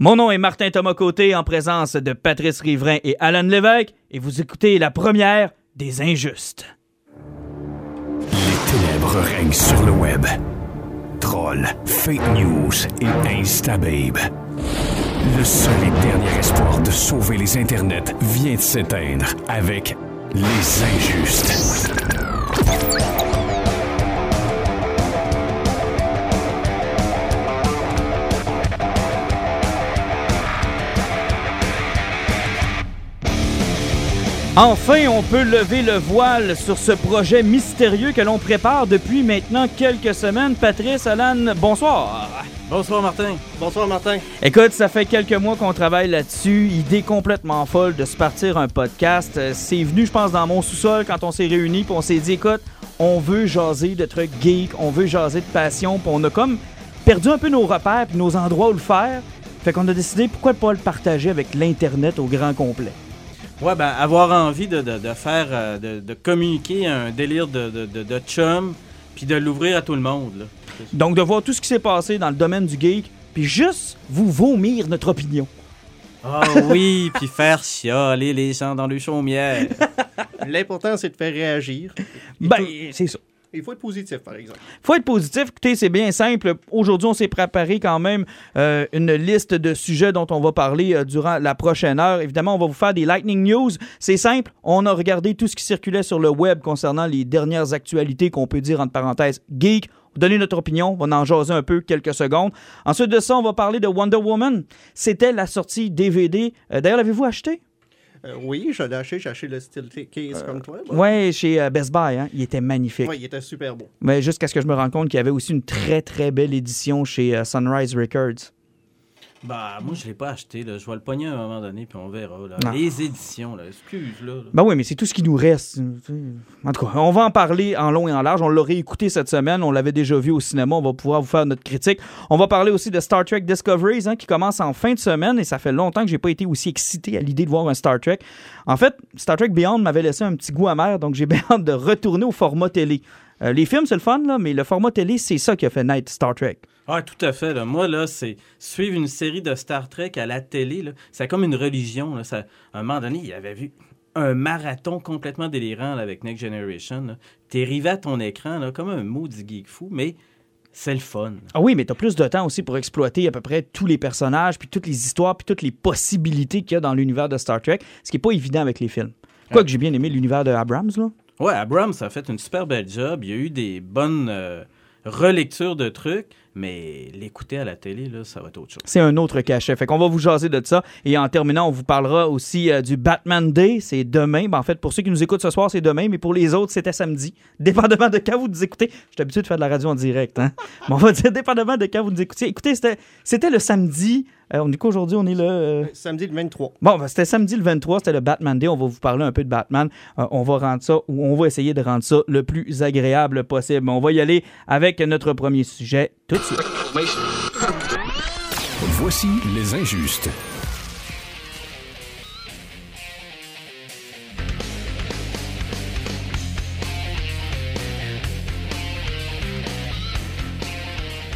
Mon nom est Martin Thomas Côté en présence de Patrice Riverain et Alan Lévesque et vous écoutez la première des Injustes. Les ténèbres règnent sur le web. Trolls, fake news et instababe. Le seul et dernier espoir de sauver les internets vient de s'éteindre avec les Injustes. Enfin, on peut lever le voile sur ce projet mystérieux que l'on prépare depuis maintenant quelques semaines. Patrice, Alan, bonsoir. Bonsoir Martin. Bonsoir Martin. Écoute, ça fait quelques mois qu'on travaille là-dessus. Idée complètement folle de se partir un podcast. Euh, C'est venu, je pense, dans mon sous-sol quand on s'est réunis, puis on s'est dit, écoute, on veut jaser de trucs geeks, on veut jaser de passion, puis on a comme perdu un peu nos repères puis nos endroits où le faire. Fait qu'on a décidé pourquoi pas le partager avec l'Internet au grand complet? Ouais, ben, avoir envie de, de- de faire, euh, de, de communiquer un délire de, de, de- de chum, puis de l'ouvrir à tout le monde. Là. Donc, de voir tout ce qui s'est passé dans le domaine du geek, puis juste vous vomir notre opinion. Ah oui, puis faire chialer les gens dans le chaumière. L'important, c'est de faire réagir. Ben, c'est ça. Il faut être positif, par exemple. faut être positif. Écoutez, c'est bien simple. Aujourd'hui, on s'est préparé quand même euh, une liste de sujets dont on va parler euh, durant la prochaine heure. Évidemment, on va vous faire des Lightning News. C'est simple. On a regardé tout ce qui circulait sur le web concernant les dernières actualités qu'on peut dire entre parenthèses geek. Donner notre opinion, on va en jaser un peu quelques secondes. Ensuite de ça, on va parler de Wonder Woman. C'était la sortie DVD. Euh, D'ailleurs, l'avez-vous acheté? Euh, oui, je l'ai acheté. J'ai acheté le style case comme toi. Ouais, chez euh, Best Buy. hein. Il était magnifique. Ouais, il était super beau. Mais jusqu'à ce que je me rende compte qu'il y avait aussi une très très belle édition chez euh, Sunrise Records. Bah, moi, je l'ai pas acheté. Là. Je vais le pogner à un moment donné, puis on verra. Là. Les éditions, là, excuse, là. Ben oui, mais c'est tout ce qui nous reste. En tout cas, on va en parler en long et en large. On l'aurait écouté cette semaine. On l'avait déjà vu au cinéma. On va pouvoir vous faire notre critique. On va parler aussi de Star Trek Discoveries hein, qui commence en fin de semaine et ça fait longtemps que j'ai pas été aussi excité à l'idée de voir un Star Trek. En fait, Star Trek Beyond m'avait laissé un petit goût amer, donc j'ai bien hâte de retourner au format télé. Euh, les films, c'est le fun, là, mais le format télé, c'est ça qui a fait naître Star Trek. Ah, tout à fait. Là. Moi, là, c'est suivre une série de Star Trek à la télé. là, C'est comme une religion. Là. Ça, à un moment donné, il avait vu un marathon complètement délirant là, avec Next Generation. T'es rivé à ton écran là, comme un maudit geek fou, mais c'est le fun. Ah oui, mais tu as plus de temps aussi pour exploiter à peu près tous les personnages, puis toutes les histoires, puis toutes les possibilités qu'il y a dans l'univers de Star Trek, ce qui n'est pas évident avec les films. Quoique j'ai bien aimé l'univers de Abrams, là. Ouais, Abrams a fait une super belle job. Il y a eu des bonnes euh, relectures de trucs, mais l'écouter à la télé, là, ça va être autre chose. C'est un autre cachet. Fait qu'on va vous jaser de ça. Et en terminant, on vous parlera aussi euh, du Batman Day. C'est demain. Ben, en fait, pour ceux qui nous écoutent ce soir, c'est demain, mais pour les autres, c'était samedi. Dépendamment de quand vous nous écoutez. Je suis habitué de faire de la radio en direct. Hein? Mais on va dire dépendamment de quand vous nous écoutez. Écoutez, c'était, c'était le samedi. Euh, on est quoi aujourd'hui? On est le... euh, Samedi le 23. Bon, ben, c'était samedi le 23, c'était le Batman Day. On va vous parler un peu de Batman. Euh, on va rendre ça, ou on va essayer de rendre ça le plus agréable possible. On va y aller avec notre premier sujet tout de suite. Voici les Injustes.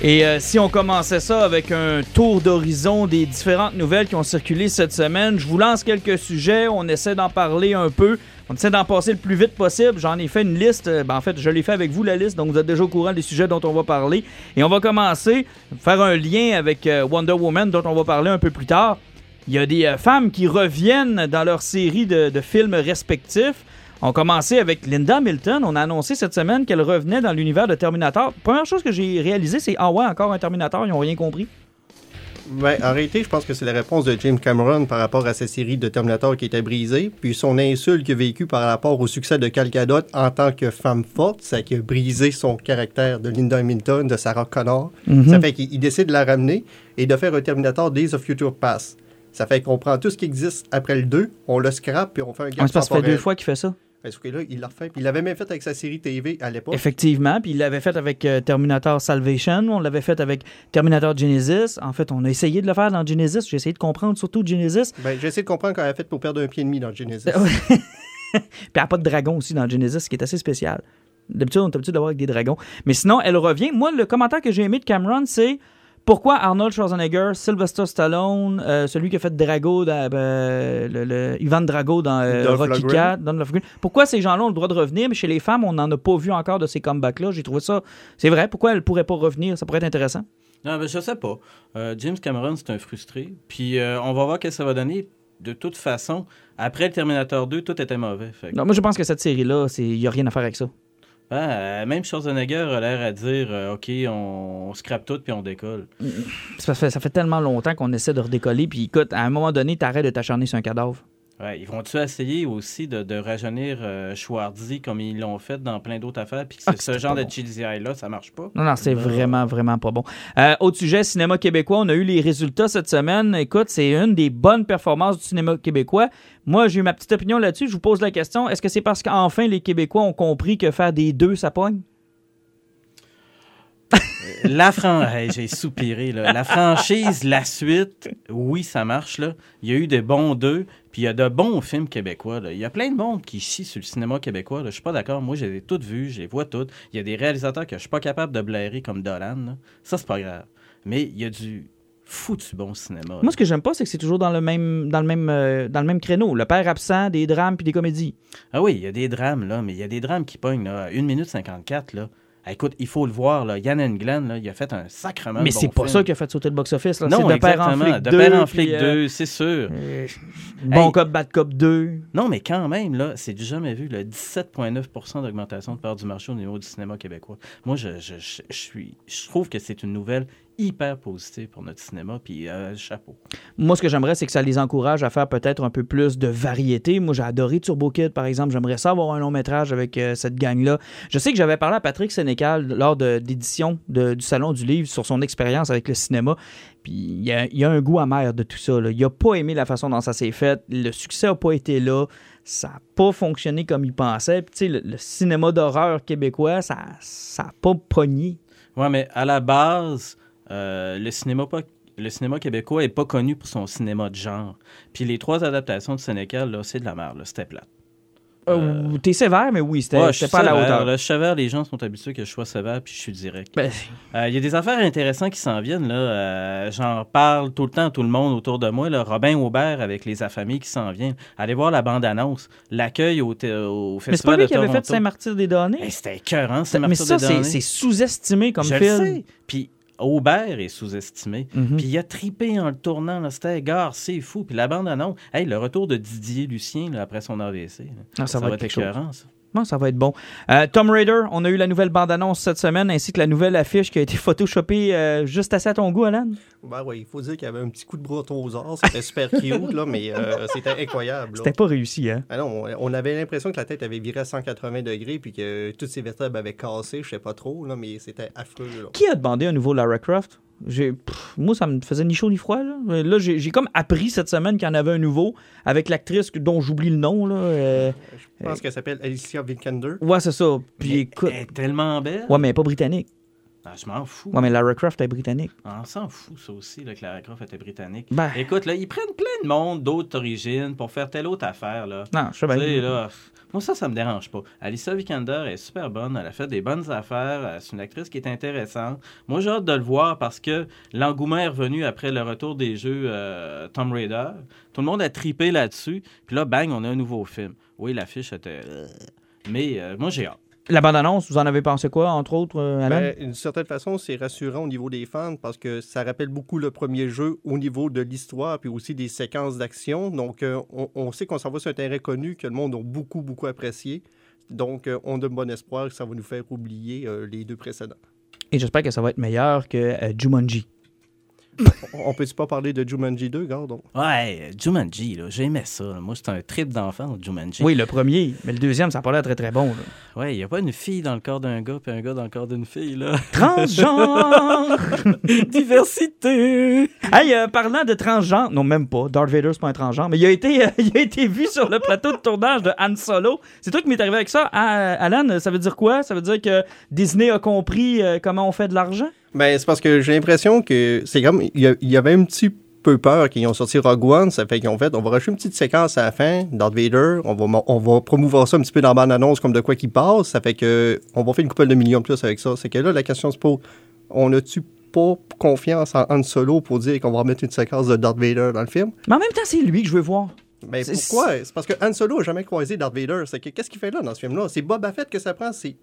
Et euh, si on commençait ça avec un tour d'horizon des différentes nouvelles qui ont circulé cette semaine, je vous lance quelques sujets, on essaie d'en parler un peu, on essaie d'en passer le plus vite possible. J'en ai fait une liste, euh, ben, en fait, je l'ai fait avec vous la liste, donc vous êtes déjà au courant des sujets dont on va parler. Et on va commencer, faire un lien avec euh, Wonder Woman dont on va parler un peu plus tard. Il y a des femmes qui reviennent dans leur série de films respectifs. On commençait avec Linda Hamilton. On a annoncé cette semaine qu'elle revenait dans l'univers de Terminator. Première chose que j'ai réalisé, c'est Ah ouais, encore un Terminator, ils n'ont rien compris. Ben, en réalité, je pense que c'est la réponse de James Cameron par rapport à sa série de Terminator qui était brisée, puis son insulte qu'il a vécu par rapport au succès de Cal Gadot en tant que femme forte, ça qui a brisé son caractère de Linda Hamilton, de Sarah Connor. Ça fait qu'il il décide de la ramener et de faire un Terminator Days of Future Past. Ça fait qu'on prend tout ce qui existe après le 2, on le scrape, puis on fait un gap que ça fait deux fois qu'il fait ça. Parce que là, il l'a refait. Puis il l'avait même fait avec sa série TV à l'époque. Effectivement. Puis il l'avait fait avec euh, Terminator Salvation. On l'avait fait avec Terminator Genesis. En fait, on a essayé de le faire dans Genesis. J'ai essayé de comprendre surtout Genesis. Ben, j'ai essayé de comprendre quand elle a fait pour perdre un pied et demi dans Genesis. Puis elle n'a pas de dragon aussi dans Genesis, ce qui est assez spécial. D'habitude, on est habitué d'avoir avec des dragons. Mais sinon, elle revient. Moi, le commentaire que j'ai aimé de Cameron, c'est Pourquoi Arnold Schwarzenegger, Sylvester Stallone, euh, celui qui a fait Drago, dans, euh, le, le- Ivan Drago dans euh, Rocky Lundgren. 4, Dolph Lundgren. pourquoi ces gens-là ont le droit de revenir, mais chez les femmes, on n'en a pas vu encore de ces comebacks-là? J'ai trouvé ça. C'est vrai, pourquoi elles pourraient pas revenir? Ça pourrait être intéressant. Non, ben, je sais pas. Euh, James Cameron, c'est un frustré. Puis euh, on va voir ce que ça va donner. De toute façon, après le Terminator 2, tout était mauvais. Fait Non, moi, je pense que cette série-là, il n'y a rien à faire avec ça. Euh, même Schwarzenegger a l'air à dire euh, OK, on, scrape tout puis on décolle. Ça fait, ça fait tellement longtemps qu'on essaie de redécoller, puis écoute, à un moment donné, t'arrêtes de t'acharner sur un cadavre. Ouais, ils vont-tu essayer aussi de, de rajeunir euh, Schwarzy comme ils l'ont fait dans plein d'autres affaires, puis que Ah, ce- genre pas de bon. cheesy eye-là, ça marche pas? Non, non, c'est vraiment, vraiment pas bon. Euh, autre sujet, cinéma québécois. On a eu les résultats cette semaine. Écoute, c'est une des bonnes performances du cinéma québécois. Moi, j'ai eu ma petite opinion là-dessus. Je vous pose la question. Est-ce que c'est parce qu'enfin les Québécois ont compris que faire des deux, ça pogne? La fran... Hey, j'ai soupiré, là. La franchise, la suite, oui, ça marche, là. Il y a eu des bons deux, puis il y a de bons films québécois, là. Il y a plein de monde qui chie sur le cinéma québécois, là. Je suis pas d'accord. Moi, je les ai toutes vues, je les vois toutes. Il y a des réalisateurs que je suis pas capable de blairer comme Dolan, là. Ça, c'est pas grave. Mais il y a du foutu bon cinéma. là. Moi, ce que j'aime pas, c'est que c'est toujours dans le même, dans le même, euh, dans le même créneau. Le père absent, des drames puis des comédies. Ah oui, il y a des drames, là, mais il y a des drames qui pognent, là. 1 minute 54, là. Écoute, il faut le voir, là. Yann Englund, là, il a fait un sacrement Mais bon c'est pas film. ça qui a fait sauter le box-office. là. Non, de père en exactement. De 2. Père en flic euh, 2, c'est sûr. euh, bon Hey. cop, bad cop 2. Non, mais quand même, là, c'est du jamais vu. là. 17,9% d'augmentation de part du marché au niveau du cinéma québécois. Moi, je, je, je, je suis, je trouve que c'est une nouvelle hyper positive pour notre cinéma, puis euh, chapeau. Moi, ce que j'aimerais, c'est que ça les encourage à faire peut-être un peu plus de variété. Moi, j'ai adoré Turbo Kid, par exemple. J'aimerais ça avoir un long métrage avec euh, cette gang-là. Je sais que j'avais parlé à Patrick Sénécal lors de d'édition de- du Salon du Livre sur son expérience avec le cinéma. Puis il y a, il y a un goût amer de tout ça. là. Il a pas aimé la façon dont ça s'est fait. Le succès n'a pas été là. Ça n'a pas fonctionné comme il pensait. Puis, tu sais, le, le cinéma d'horreur québécois, ça n'a pas pogné. Ouais, mais à la base, euh, le, cinéma pas, le cinéma québécois est pas connu pour son cinéma de genre. Puis les trois adaptations de Sénécal, là, c'est de la merde, là. C'était plate. Euh, T'es sévère, mais oui, c'était Ouais, je c'était suis pas à la hauteur. là. Je suis sévère, les gens sont habitués que je sois sévère, puis je suis direct. Ben, Euh, Il y a des affaires intéressantes qui s'en viennent. là. Euh, J'en parle tout le temps à tout le monde autour de moi. Là. Robin Aubert avec les affamés qui s'en viennent. Allez voir la bande-annonce. L'accueil au, au mais c'est pas Festival lui de qui avait fait Toronto. Saint-Martyr-des-Données? Hey, C'était écœurant, c'est mais ça, c'est sous-estimé comme Je film. Puis Aubert est sous-estimé. Mhm. Puis il a tripé en le tournant. C'était gare, c'est fou. Puis la bande-annonce. Hey, le retour de Didier Lucien là, après son AVC. Ah, ça va être être quelque chose. Non, ça va être bon? Euh, Tom Raider, on a eu la nouvelle bande-annonce cette semaine, ainsi que la nouvelle affiche qui a été photoshopée euh, juste assez à ton goût, Alan? Ben oui, il faut dire qu'il y avait un petit coup de brontosaure. C'était super cute, là, mais euh, c'était incroyable. C'était pas réussi, hein? Ah non, on- on avait l'impression que la tête avait viré à 180 degrés puis que toutes ses vertèbres avaient cassé, je sais pas trop, là, mais c'était affreux. Là. Qui a demandé un nouveau Lara Croft? Pff, moi, ça me faisait ni chaud ni froid. Là, Euh, Là, j'ai comme appris cette semaine qu'il y en avait un nouveau avec l'actrice dont j'oublie le nom. Là. euh, Je pense qu'elle s'appelle Alicia Vikander. Ouais, c'est ça. Puis Mais écoute. Elle est tellement belle. Ouais, mais elle est pas britannique. Ah, je m'en fous. Ouais, mais Lara Croft est britannique. On s'en fout, ça aussi, là, que Lara Croft était britannique. Ben, Écoute, là, ils prennent plein de monde d'autres origines pour faire telle autre affaire, là. non, je sais bien. là, moi, ça, ça me dérange pas. Alicia Vikander est super bonne. Elle a fait des bonnes affaires. euh, C'est une actrice qui est intéressante. Moi, j'ai hâte de le voir parce que l'engouement est revenu après le retour des jeux euh, Tomb Raider. Tout le monde a tripé là-dessus. Puis là, bang, on a un nouveau film. Oui, l'affiche était... euh, Mais euh, moi, j'ai hâte. La bande-annonce, vous en avez pensé quoi, entre autres, euh, Alan? Ben, d'une certaine façon, c'est rassurant au niveau des fans parce que ça rappelle beaucoup le premier jeu au niveau de l'histoire puis aussi des séquences d'action. Donc, euh, on, on sait qu'on s'en va sur un terrain connu que le monde a beaucoup, beaucoup apprécié. Donc, euh, on a bon espoir que ça va nous faire oublier les deux précédents. Et j'espère que ça va être meilleur que Jumanji. On peut-tu pas parler de Jumanji 2, gardons? Ouais, Jumanji, là, j'aimais ça. là. Moi, c'était un trip d'enfant, Jumanji. Oui, le premier, mais le deuxième, ça n'a pas l'air très très bon. là. Ouais, il n'y a pas une fille dans le corps d'un gars puis un gars dans le corps d'une fille, là. Transgenre! Diversité! hey, euh, parlant de transgenre, non, même pas. Darth Vader, c'est pas un transgenre, mais il a été, euh, il a été vu sur le plateau de tournage de Han Solo. C'est toi qui m'es arrivé avec ça. Ah, Alan, ça veut dire quoi? Ça veut dire que Disney a compris euh, comment on fait de l'argent? Ben, c'est parce que j'ai l'impression que c'est comme. Il y, avait un petit peu peur qu'ils ont sorti Rogue One. Ça fait qu'ils ont fait. On va rajouter une petite séquence à la fin, Darth Vader. On va, promouvoir ça un petit peu dans la bande-annonce comme de quoi qu'il passe. Ça fait que. On va faire une couple de millions de plus avec ça. C'est que là, la question se pose on a-tu pas confiance en Han Solo pour dire qu'on va mettre une séquence de Darth Vader dans le film? Mais en même temps, c'est lui que je veux voir. Mais C'est- pourquoi? C'est parce que Han Solo n'a jamais croisé Darth Vader. C'est que qu'est-ce qu'il fait là dans ce film-là? C'est Boba Fett que ça prend. Si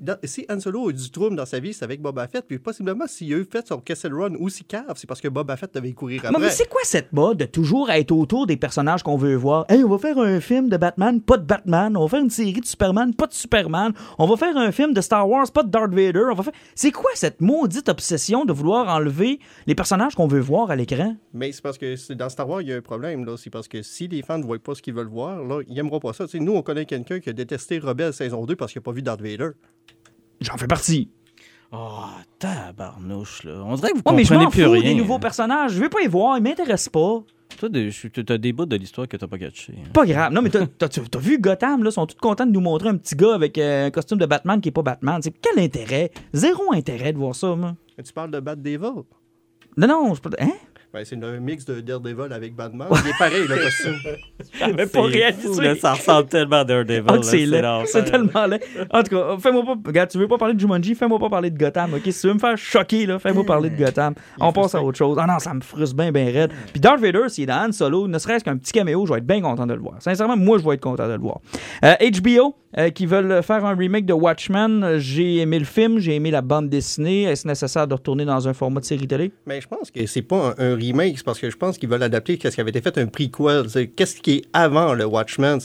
Han Solo a eu du trouble dans sa vie, c'est avec Boba Fett. Puis possiblement, s'il a eu fait son Kessel Run ou si cave, c'est parce que Boba Fett devait courir Mais, après. mais c'est quoi cette mode de toujours être autour des personnages qu'on veut voir? Hey, on va faire un film de Batman, pas de Batman. On va faire une série de Superman, pas de Superman. On va faire un film de Star Wars, pas de Darth Vader. On va faire... C'est quoi cette maudite obsession de vouloir enlever les personnages qu'on veut voir à l'écran? Mais c'est parce que dans Star Wars, il y a un problème. là. C'est parce que si les fans ne voient pas ce qu'ils veulent voir, là, ils n'aimeront pas ça. Tu sais, nous, on connaît quelqu'un qui a détesté Rebelle saison 2 parce qu'il n'a pas vu Darth Vader. J'en fais partie. Oh, tabarnouche, là. On dirait que vous Ouais, mais je comprenez m'en plus fous rien. des nouveaux personnages. Je veux pas y voir. Ils m'intéressent pas. Toi, t'as des bouts de l'histoire que t'as pas catché. hein. Pas grave. Non, mais t'as, vu Gotham, là? Ils sont tous contents de nous montrer un petit gars avec euh, un costume de Batman qui est pas Batman. C'est quel intérêt? Zéro intérêt de voir ça, moi. Mais tu parles de Bat Devil. Non, non, je peux. Hein? Ben, c'est un mix de Daredevil avec Batman. Il est pareil, le costume. J'avais pas C'est réalisé. fou, là, ça ressemble tellement à Daredevil. Ah, c'est. C'est tellement laid. En tout cas, fais-moi pas. Regarde, tu veux pas parler de Jumanji, fais-moi pas parler de Gotham, ok? Si tu veux me faire choquer, là, fais-moi parler de Gotham. On passe à autre chose. Ah non, ça me frustre bien, bien raide. Puis Darth Vader, s'il est dans Han Solo, ne serait-ce qu'un petit caméo, je vais être bien content de le voir. Sincèrement, moi, je vais être content de le voir. Euh, HBO, euh, qui veulent faire un remake de Watchmen, j'ai aimé le film, j'ai aimé la bande dessinée. Est-ce nécessaire de retourner dans un format de série télé? Mais je pense que c'est pas un, un remake, parce que je pense qu'ils veulent adapter ce qui avait été fait un prequel. Qu'est-ce qui est avant le Watchmen?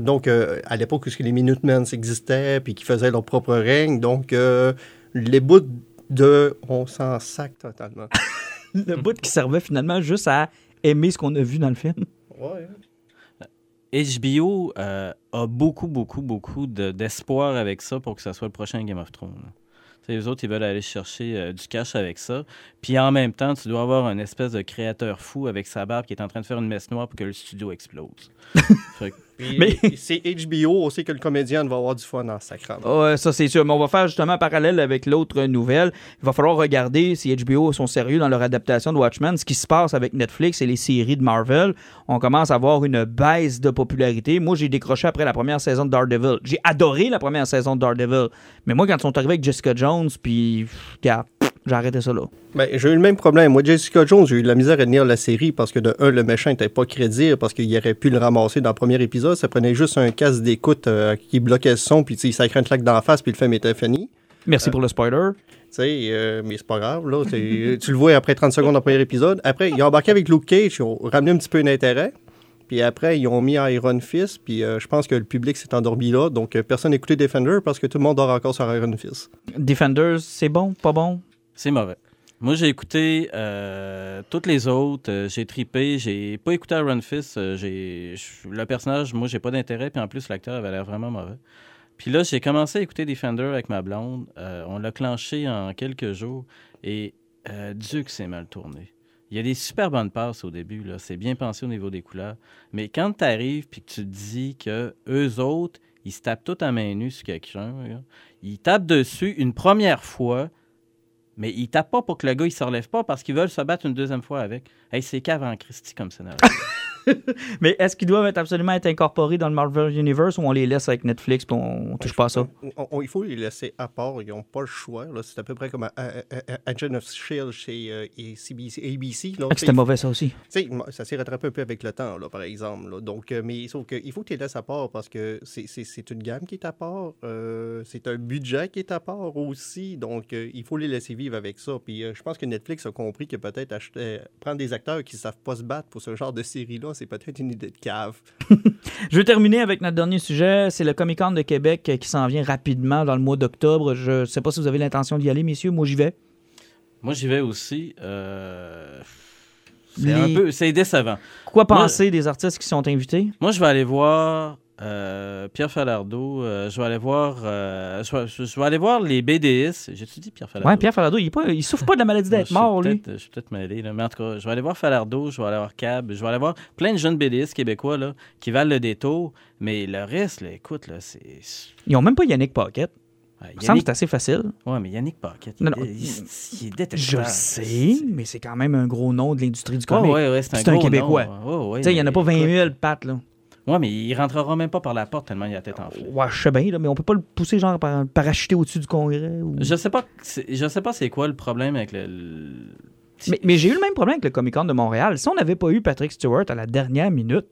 Donc, euh, à l'époque où les Minutemen existaient, puis qui faisaient leur propre règne. Donc, euh, les bouts de. On s'en sac totalement. Le bout qui servait finalement juste à aimer ce qu'on a vu dans le film. ouais. HBO euh, a beaucoup, beaucoup, beaucoup de- d'espoir avec ça pour que ça soit le prochain Game of Thrones. là. Tu sais, Les autres, ils veulent aller chercher euh, du cash avec ça. Puis en même temps, tu dois avoir un espèce de créateur fou avec sa barbe qui est en train de faire une messe noire pour que le studio explose. Fait que- Puis, Mais- c'est HBO, on sait que le comédien va avoir du fun en sacrament. Ouais, ça c'est sûr. Mais on va faire justement un parallèle avec l'autre nouvelle. Il va falloir regarder si HBO sont sérieux dans leur adaptation de Watchmen. Ce qui se passe avec Netflix et les séries de Marvel, on commence à avoir une baisse de popularité. Moi, j'ai décroché après la première saison de Daredevil. J'ai adoré la première saison de Daredevil. Mais moi, quand ils sont arrivés avec Jessica Jones, puis, pff, regarde, j'ai arrêté ça là. Ben, j'ai eu le même problème. Moi, Jessica Jones, j'ai eu de la misère à tenir la série parce que, de un, le méchant n'était pas crédible parce qu'il aurait pu le ramasser dans le premier épisode. Ça prenait juste un casque d'écoute euh, qui bloquait le son, puis il sacrait une claque d'en face, puis le film était fini. Merci pour le spoiler. Tu sais, euh, mais c'est pas grave, là. Tu le vois après 30 secondes dans le premier épisode. Après, ils ont embarqué avec Luke Cage, ils ont ramené un petit peu d'intérêt. Puis après, ils ont mis Iron Fist, puis euh, je pense que le public s'est endormi là. Donc, euh, personne n'a écouté Defender parce que tout le monde dort encore sur Iron Fist. Defenders, c'est bon, pas bon? C'est mauvais. Moi, j'ai écouté euh, toutes les autres. euh, j'ai tripé. J'ai pas écouté Iron Fist. euh, le personnage, moi, j'ai pas d'intérêt. Puis en plus, l'acteur avait l'air vraiment mauvais. Puis là, j'ai commencé à écouter Defender avec ma blonde. On l'a clenché en quelques jours. Et Dieu que c'est mal tourné. Il y a des super bonnes passes au début. C'est bien pensé au niveau des couleurs. Mais quand tu arrives puis que tu te dis que eux autres, ils se tapent tout à main nue sur quelqu'un, ils tapent dessus une première fois. Mais ils tapent pas pour que le gars il se relève pas parce qu'ils veulent se battre une deuxième fois avec. Hey, c'est cave en Christie comme scénario. Mais est-ce qu'ils doivent être absolument être incorporés dans le Marvel Universe ou on les laisse avec Netflix puis on, on touche pas à ça? On- on- il faut les laisser à part. Ils n'ont pas le choix. C'est à peu près comme euh, euh, euh, Agent of S.H.I.E.L.D. chez euh, CBC, ABC. là. Ah, C'était mauvais ça aussi. Ça s'est rattrapé un peu avec le temps, là, par exemple. là. Donc, mais sauf que, il faut que tu les laisses à part parce que c'est- une gamme qui est à part. euh, c'est un budget qui est à part aussi. Donc, euh, il faut les laisser vivre avec ça. Puis, je pense que Netflix a compris que peut-être prendre des acteurs qui ne savent pas se battre pour ce genre de série-là, c'est peut-être une idée de cave. Je vais terminer avec notre dernier sujet. C'est le Comic Con de Québec qui s'en vient rapidement dans le mois d'octobre. Je sais pas si vous avez l'intention d'y aller, messieurs. Moi, j'y vais. Moi, j'y vais aussi. euh, C'est Les- un peu, c'est décevant. Quoi Moi- penser des artistes qui sont invités? Moi, je vais aller voir euh, Pierre Falardeau. euh, je vais aller voir. euh, je, vais, je vais aller voir les BDS. J'ai-tu dit Pierre Falardeau? Ouais, Pierre Falardeau, il, est pas- il souffre pas de la maladie d'être mort, lui. Je suis peut-être mêlé, là. mais en tout cas, je vais aller voir Falardeau, je vais aller voir Cab, je vais aller voir plein de jeunes BDistes québécois là, qui valent le détour, mais le reste, là, écoute, là, c'est. Ils ont même pas Yannick Paquette. Ouais, Il me semble que Yannick... c'est assez facile. Ouais, mais Yannick Paquette, il, Non, non. il- il- il est Je sais, mais c'est quand même un gros nom de l'industrie du comic. ouais, ouais, c'est un, un Québécois. sais, il n'y en a pas 20 écoute, 000 pattes, là. Ouais, mais il rentrera même pas par la porte tellement il a la tête enflée. Ouais, je sais bien, là, mais on peut pas le pousser genre par parachuter au-dessus du Congrès. ou- Je sais pas, c'est- je sais pas c'est quoi le problème avec le. le- Mais, mais j'ai eu le même problème avec le Comic Con de Montréal. Si on n'avait pas eu Patrick Stewart à la dernière minute,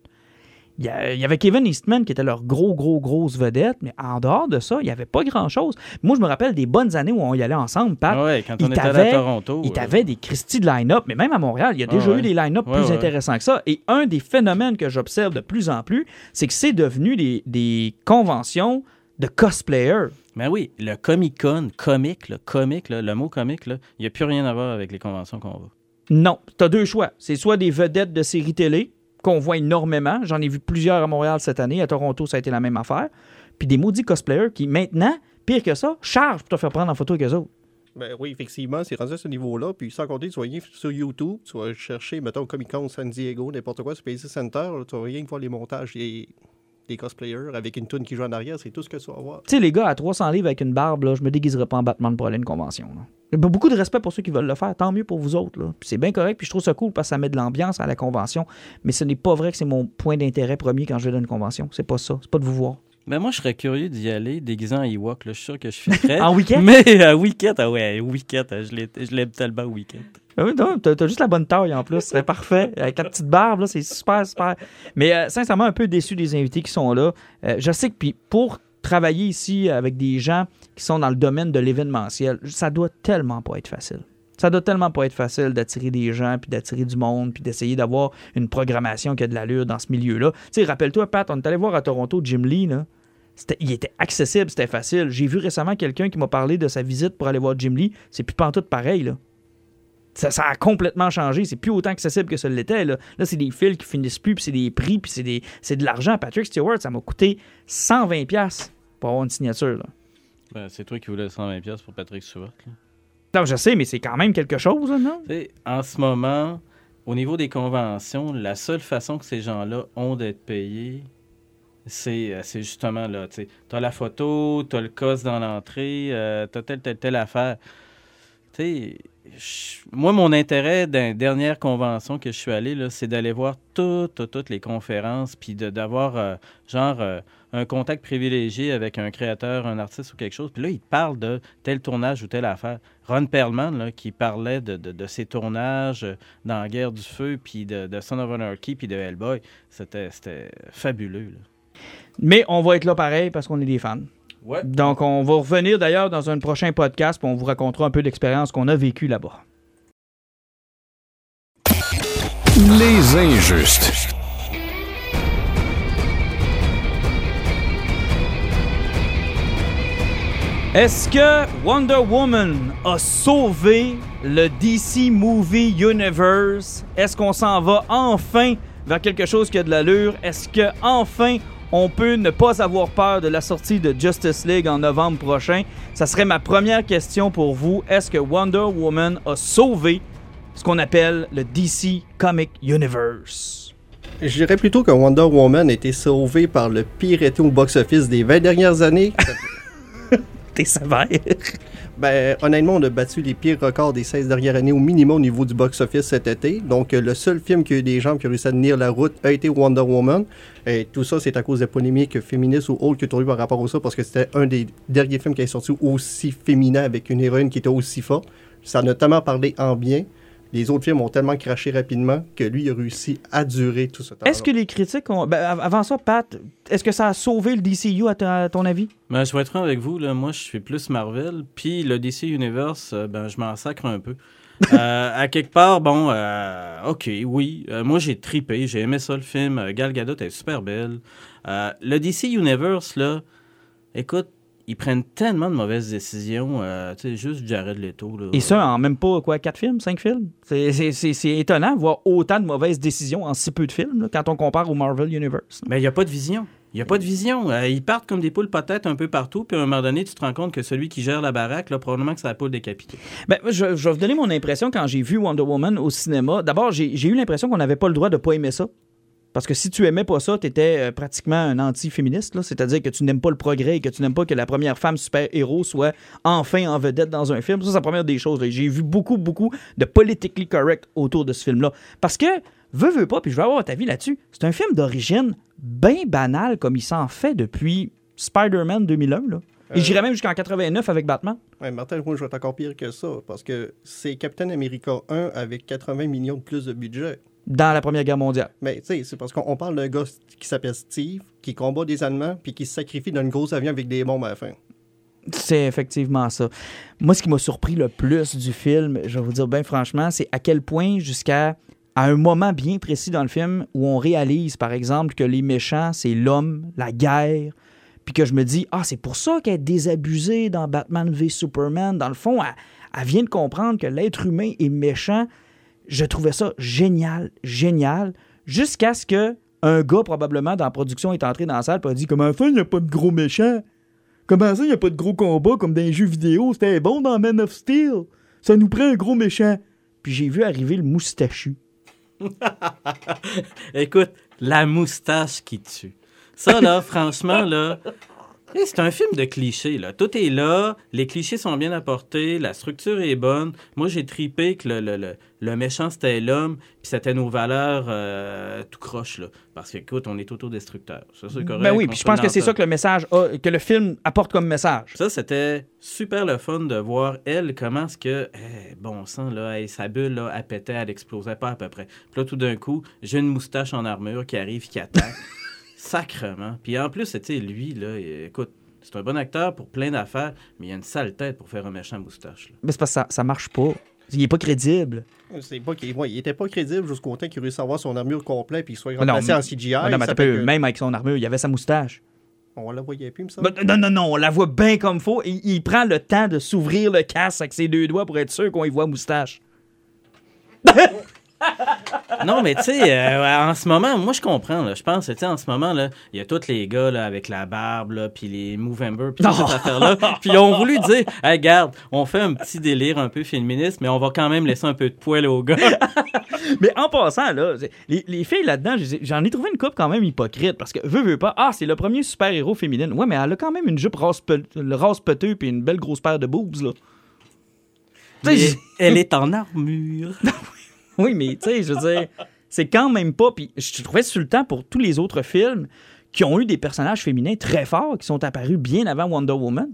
il y, avait Kevin Eastman qui était leur gros, gros, grosse vedette, mais en dehors de ça, il n'y avait pas grand-chose. Moi, je me rappelle des bonnes années où on y allait ensemble, Pat. Ouais, quand on était à Toronto. Il t'avait des Christie de line-up, mais même à Montréal, il y a déjà ouais. eu des line-up Ouais, plus intéressants que ça. Et un des phénomènes que j'observe de plus en plus, c'est que c'est devenu des, des conventions de cosplayers. Mais oui, le Comic Con, comique, le comique, le mot comique, il n'y a plus rien à voir avec les conventions qu'on va. Non, tu as deux choix. C'est soit des vedettes de séries télé, qu'on voit énormément. J'en ai vu plusieurs à Montréal cette année. À Toronto, ça a été la même affaire. Puis des maudits cosplayers qui, maintenant, pire que ça, chargent pour te faire prendre en photo avec eux autres. Ben oui, effectivement, c'est rendu à ce niveau-là. Puis sans compter, tu vas sur YouTube, tu vas chercher, mettons, Comic Con San Diego, n'importe quoi, sur PC Center, là, tu vas rien voir les montages des, des cosplayers avec une toune qui joue en arrière, c'est tout ce que tu vas voir. Tu sais, les gars, à 300 livres avec une barbe, là, je me déguiserai pas en Batman pour aller à une convention. là. Beaucoup de respect pour ceux qui veulent le faire. Tant mieux pour vous autres. là. Puis c'est bien correct. Puis je trouve ça cool parce que ça met de l'ambiance à la convention. Mais ce n'est pas vrai que c'est mon point d'intérêt premier quand je vais dans une convention. C'est pas ça. C'est pas de vous voir. Ben moi, je serais curieux d'y aller déguisé en Ewok. Là. Je suis sûr que je filtrerais. En week-end? Mais à Wicket, ah ouais, Wicket, je l'ai- je l'aime tellement Wicket. Ah oui, t'as, juste la bonne taille en plus, ce serait parfait. Avec la petite barbe, là, c'est super, super. Mais euh, sincèrement, un peu déçu des invités qui sont là. Euh, je sais que puis pour travailler ici avec des gens qui sont dans le domaine de l'événementiel, ça doit tellement pas être facile. Ça doit tellement pas être facile d'attirer des gens, puis d'attirer du monde, puis d'essayer d'avoir une programmation qui a de l'allure dans ce milieu-là. Tu sais, rappelle-toi, Pat, on est allé voir à Toronto Jim Lee, il était accessible, c'était facile. J'ai vu récemment quelqu'un qui m'a parlé de sa visite pour aller voir Jim Lee. C'est plus pantoute pareil, là. Ça, ça a complètement changé. C'est plus autant accessible que ça l'était. Là, là c'est des fils qui finissent plus, puis c'est des prix, puis c'est, des, c'est de l'argent. Patrick Stewart, ça m'a coûté 120$ piastres pour avoir une signature. Là. Ben, c'est toi qui voulais 120$ piastres pour Patrick Stewart. là. Non, je sais, mais c'est quand même quelque chose, non? En ce moment, au niveau des conventions, la seule façon que ces gens-là ont d'être payés, c'est euh, c'est justement là. Tu as la photo, tu as le cos dans l'entrée, euh, tu as telle, telle, telle affaire. Tu sais, moi, mon intérêt d'une dernière convention que je suis allé, c'est d'aller voir toutes, toutes, les conférences, puis d'avoir, euh, genre, euh, un contact privilégié avec un créateur, un artiste ou quelque chose. Puis là, il parle de tel tournage ou telle affaire. Ron Perlman, là, qui parlait de, de, ses tournages dans Guerre du Feu, puis de, Son of Anarchy, puis de Hellboy, c'était c'était fabuleux. là. Mais on va être là pareil parce qu'on est des fans. Ouais. Donc, on va revenir d'ailleurs dans un prochain podcast, puis on vous racontera un peu l'expérience qu'on a vécue là-bas. Les injustes. Est-ce que Wonder Woman a sauvé le DC Movie Universe? Est-ce qu'on s'en va enfin vers quelque chose qui a de l'allure? Est-ce que enfin on peut ne pas avoir peur de la sortie de Justice League en novembre prochain? Ça serait ma première question pour vous. Est-ce que Wonder Woman a sauvé ce qu'on appelle le DC Comic Universe? Je dirais plutôt que Wonder Woman a été sauvé par le pire été au box-office des 20 dernières années. T'es sévère. Ben, honnêtement, on a battu les pires records des 16 dernières années au minimum au niveau du box-office cet été. Donc, euh, le seul film qui a eu des gens qui ont réussi à tenir la route a été Wonder Woman. Et tout ça, c'est à cause des polémiques féministes ou autres tu as eu par rapport à ça, parce que c'était un des derniers films qui est sorti aussi féminin avec une héroïne qui était aussi forte. Ça a notamment parlé en bien. Les autres films ont tellement craché rapidement que lui, il a réussi à durer tout ce temps. Est-ce que les critiques ont. ben, av- avant ça, Pat, est-ce que ça a sauvé le DCU à, ta- à ton avis? Ben, je vais être franc avec vous, là, moi je suis plus Marvel, puis le DC Universe, euh, ben, je m'en sacre un peu. Euh, à quelque part, bon, euh, ok, oui, euh, moi j'ai tripé, j'ai aimé ça le film, Gal Gadot est super belle. Euh, le DC Universe, là, écoute, ils prennent tellement de mauvaises décisions, euh, tu sais, juste Jared Leto, là. Et ça en même pas, quoi, quatre films, cinq films? C'est- C'est c'est- c'est étonnant de voir autant de mauvaises décisions en si peu de films, là, quand on compare au Marvel Universe. Mais il n'y a pas de vision. Il n'y a pas de vision. Euh, ils partent comme des poules peut-être un peu partout, puis à un moment donné, tu te rends compte que celui qui gère la baraque, là, probablement que c'est la poule décapitée. Ben, je, je vais vous donner mon impression quand j'ai vu Wonder Woman au cinéma. D'abord, j'ai j'ai eu l'impression qu'on n'avait pas le droit de pas aimer ça. Parce que si tu aimais pas ça, tu étais pratiquement un anti-féministe. là. C'est-à-dire que tu n'aimes pas le progrès et que tu n'aimes pas que la première femme super-héros soit enfin en vedette dans un film. Ça, c'est la première des choses. J'ai vu beaucoup, beaucoup de politically correct autour de ce film-là. Parce que veux, veux pas, puis je veux avoir ta vie là-dessus. C'est un film d'origine bien banal comme il s'en fait depuis Spider-Man 2001. Là. Et Euh. j'irais même jusqu'en 89 avec Batman. Ouais, Martin, moi, je vais être encore pire que ça, parce que c'est Captain America 1 avec 80 millions de plus de budget. Dans la Première Guerre mondiale. Mais tu sais, c'est parce qu'on on parle d'un gars qui s'appelle Steve, qui combat des Allemands, puis qui se sacrifie dans une grosse avion avec des bombes à la fin. C'est effectivement ça. Moi, ce qui m'a surpris le plus du film, je vais vous dire bien franchement, c'est à quel point jusqu'à à un moment bien précis dans le film où on réalise, par exemple, que les méchants, c'est l'homme, la guerre, puis que je me dis, ah, c'est pour ça qu'elle est désabusée dans Batman v Superman. Dans le fond, elle, elle vient de comprendre que l'être humain est méchant. Je trouvais ça génial, génial, jusqu'à ce que un gars, probablement, dans la production, est entré dans la salle et a dit Comment ça, il n'y a pas de gros méchants Comment ça, il n'y a pas de gros combats comme dans les jeux vidéo C'était bon dans Man of Steel. Ça nous prend un gros méchant. Puis j'ai vu arriver le moustachu. Écoute, la moustache qui tue. Ça, là, franchement, là, c'est un film de clichés, là. Tout est là, les clichés sont bien apportés, la structure est bonne. Moi, j'ai tripé que le, le, le, le méchant, c'était l'homme, puis c'était nos valeurs euh, tout croche, là. Parce que, écoute, on est autodestructeur. Ça, c'est correct. Ben oui, puis je se pense que c'est ça que le message a- que le film apporte comme message. Ça, c'était super le fun de voir elle, comment est-ce que, eh, bon sang, là, sa bulle, là, elle pétait, elle explosait pas à peu près. Puis là, tout d'un coup, j'ai une moustache en armure qui arrive, qui attaque. Sacrement. Puis en plus, tu sais, lui, là, il- écoute, c'est un bon acteur pour plein d'affaires, mais il a une sale tête pour faire un méchant moustache. là. Mais c'est parce que ça, ça marche pas. Il est pas crédible. C'est pas qu'il ouais, il était pas crédible jusqu'au temps qu'il réussisse à avoir son armure complète puis qu'il soit non, remplacé mais- en CGI. Ah non, mais ça que- même avec son armure, il avait sa moustache. On la voyait plus, semble. Ben, non, non, non, on la voit bien comme faut. Il, il prend le temps de s'ouvrir le casque avec ses deux doigts pour être sûr qu'on y voit moustache. Non, mais tu sais, euh, en ce moment, moi, je comprends. là. Je pense, tu sais, en ce moment, il y a tous les gars là, avec la barbe, là, puis les Movember, puis toute cette affaire-là. Puis ils ont voulu dire, hey, regarde, on fait un petit délire un peu féministe, mais on va quand même laisser un peu de poil aux gars. Mais en passant, là, les, les filles là-dedans, je- j'en ai trouvé une coupe quand même hypocrite parce que, veux, veux pas, ah, c'est le premier super-héros féminine. Ouais, mais elle a quand même une jupe rase, rase peteux puis une belle grosse paire de boobs, là. Elle est en armure. oui, mais tu sais, je veux dire, c'est quand même pas. Puis je trouvais temps pour tous les autres films qui ont eu des personnages féminins très forts qui sont apparus bien avant Wonder Woman.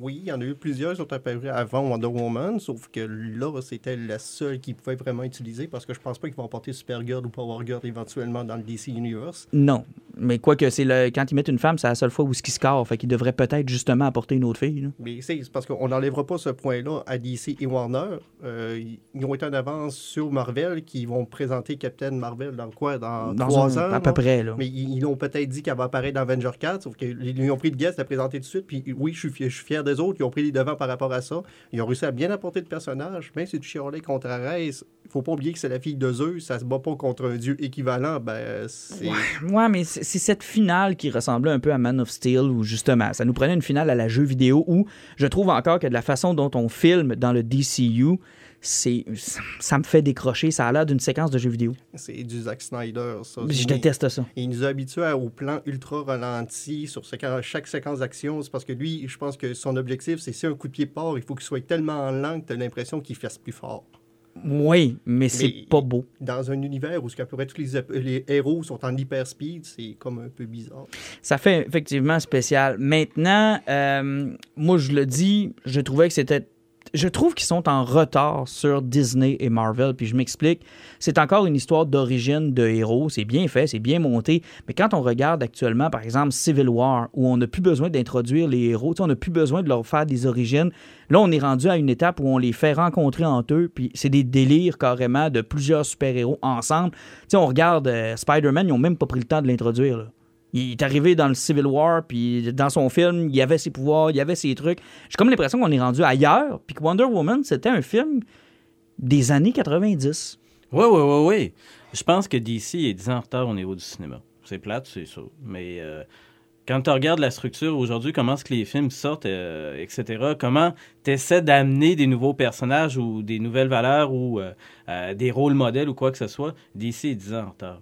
Oui, il y en a eu plusieurs qui sont apparus avant Wonder Woman, sauf que là, c'était la seule qu'ils pouvaient vraiment utiliser parce que je pense pas qu'ils vont apporter Supergirl ou Power Girl éventuellement dans le DC Universe. Non. Mais quoique, c'est le, quand ils mettent une femme, c'est la seule fois où ce qui score. Fait qu'ils devraient peut-être justement apporter une autre fille. là. Mais c'est parce qu'on n'enlèvera pas ce point-là à DC et Warner. Euh, ils ont été en avance sur Marvel, qui vont présenter Captain Marvel dans quoi? Dans, Dans trois un- ans à peu près, là. Mais ils, ils ont peut-être dit qu'elle va apparaître dans Avenger 4, sauf qu'ils ils ont pris le guest à la présenter tout de suite. Puis oui, je suis, fier, je suis fier des autres. Ils ont pris les devants par rapport à ça. Ils ont réussi à bien apporter le personnage. Même si tu chialais contre Ares, il faut pas oublier que c'est la fille de Zeus. Ça se bat pas contre un dieu équivalent. Ben, c'est. Ouais, mais c'est c'est cette finale qui ressemblait un peu à Man of Steel, où justement, ça nous prenait une finale à la jeu vidéo, où je trouve encore que de la façon dont on filme dans le DCU, c'est ça me fait décrocher. Ça a l'air d'une séquence de jeu vidéo. C'est du Zack Snyder, ça. Je déteste ça. Il nous a habitués à- au plan ultra ralenti sur chaque séquence d'action. C'est parce que lui, je pense que son objectif, c'est si un coup de pied part, il faut qu'il soit tellement lent que tu as l'impression qu'il fasse plus fort. Oui, mais c'est pas beau. Dans un univers où ce qu'à peu près tous les héros sont en hyper speed, c'est comme un peu bizarre. Ça fait effectivement spécial. Maintenant, euh, moi je le dis, je trouvais que c'était. Je trouve qu'ils sont en retard sur Disney et Marvel, puis je m'explique. C'est encore une histoire d'origine de héros, c'est bien fait, c'est bien monté, mais quand on regarde actuellement, par exemple, Civil War, où on n'a plus besoin d'introduire les héros, on n'a plus besoin de leur faire des origines, là on est rendu à une étape où on les fait rencontrer entre eux, puis c'est des délires carrément de plusieurs super-héros ensemble. Tu sais, on regarde euh, Spider-Man, ils n'ont même pas pris le temps de l'introduire. Il est arrivé dans le Civil War, puis dans son film, il y avait ses pouvoirs, il avait ses trucs. J'ai comme l'impression qu'on est rendu ailleurs, puis que Wonder Woman, c'était un film des années 90. Oui, oui, oui, oui. Je pense que DC est 10 ans en retard au niveau du cinéma. C'est plate, c'est ça. Mais euh, quand tu regardes la structure aujourd'hui, comment est-ce que les films sortent, euh, etc., comment tu essaies d'amener des nouveaux personnages ou des nouvelles valeurs ou euh, des rôles modèles ou quoi que ce soit, DC est 10 ans en retard.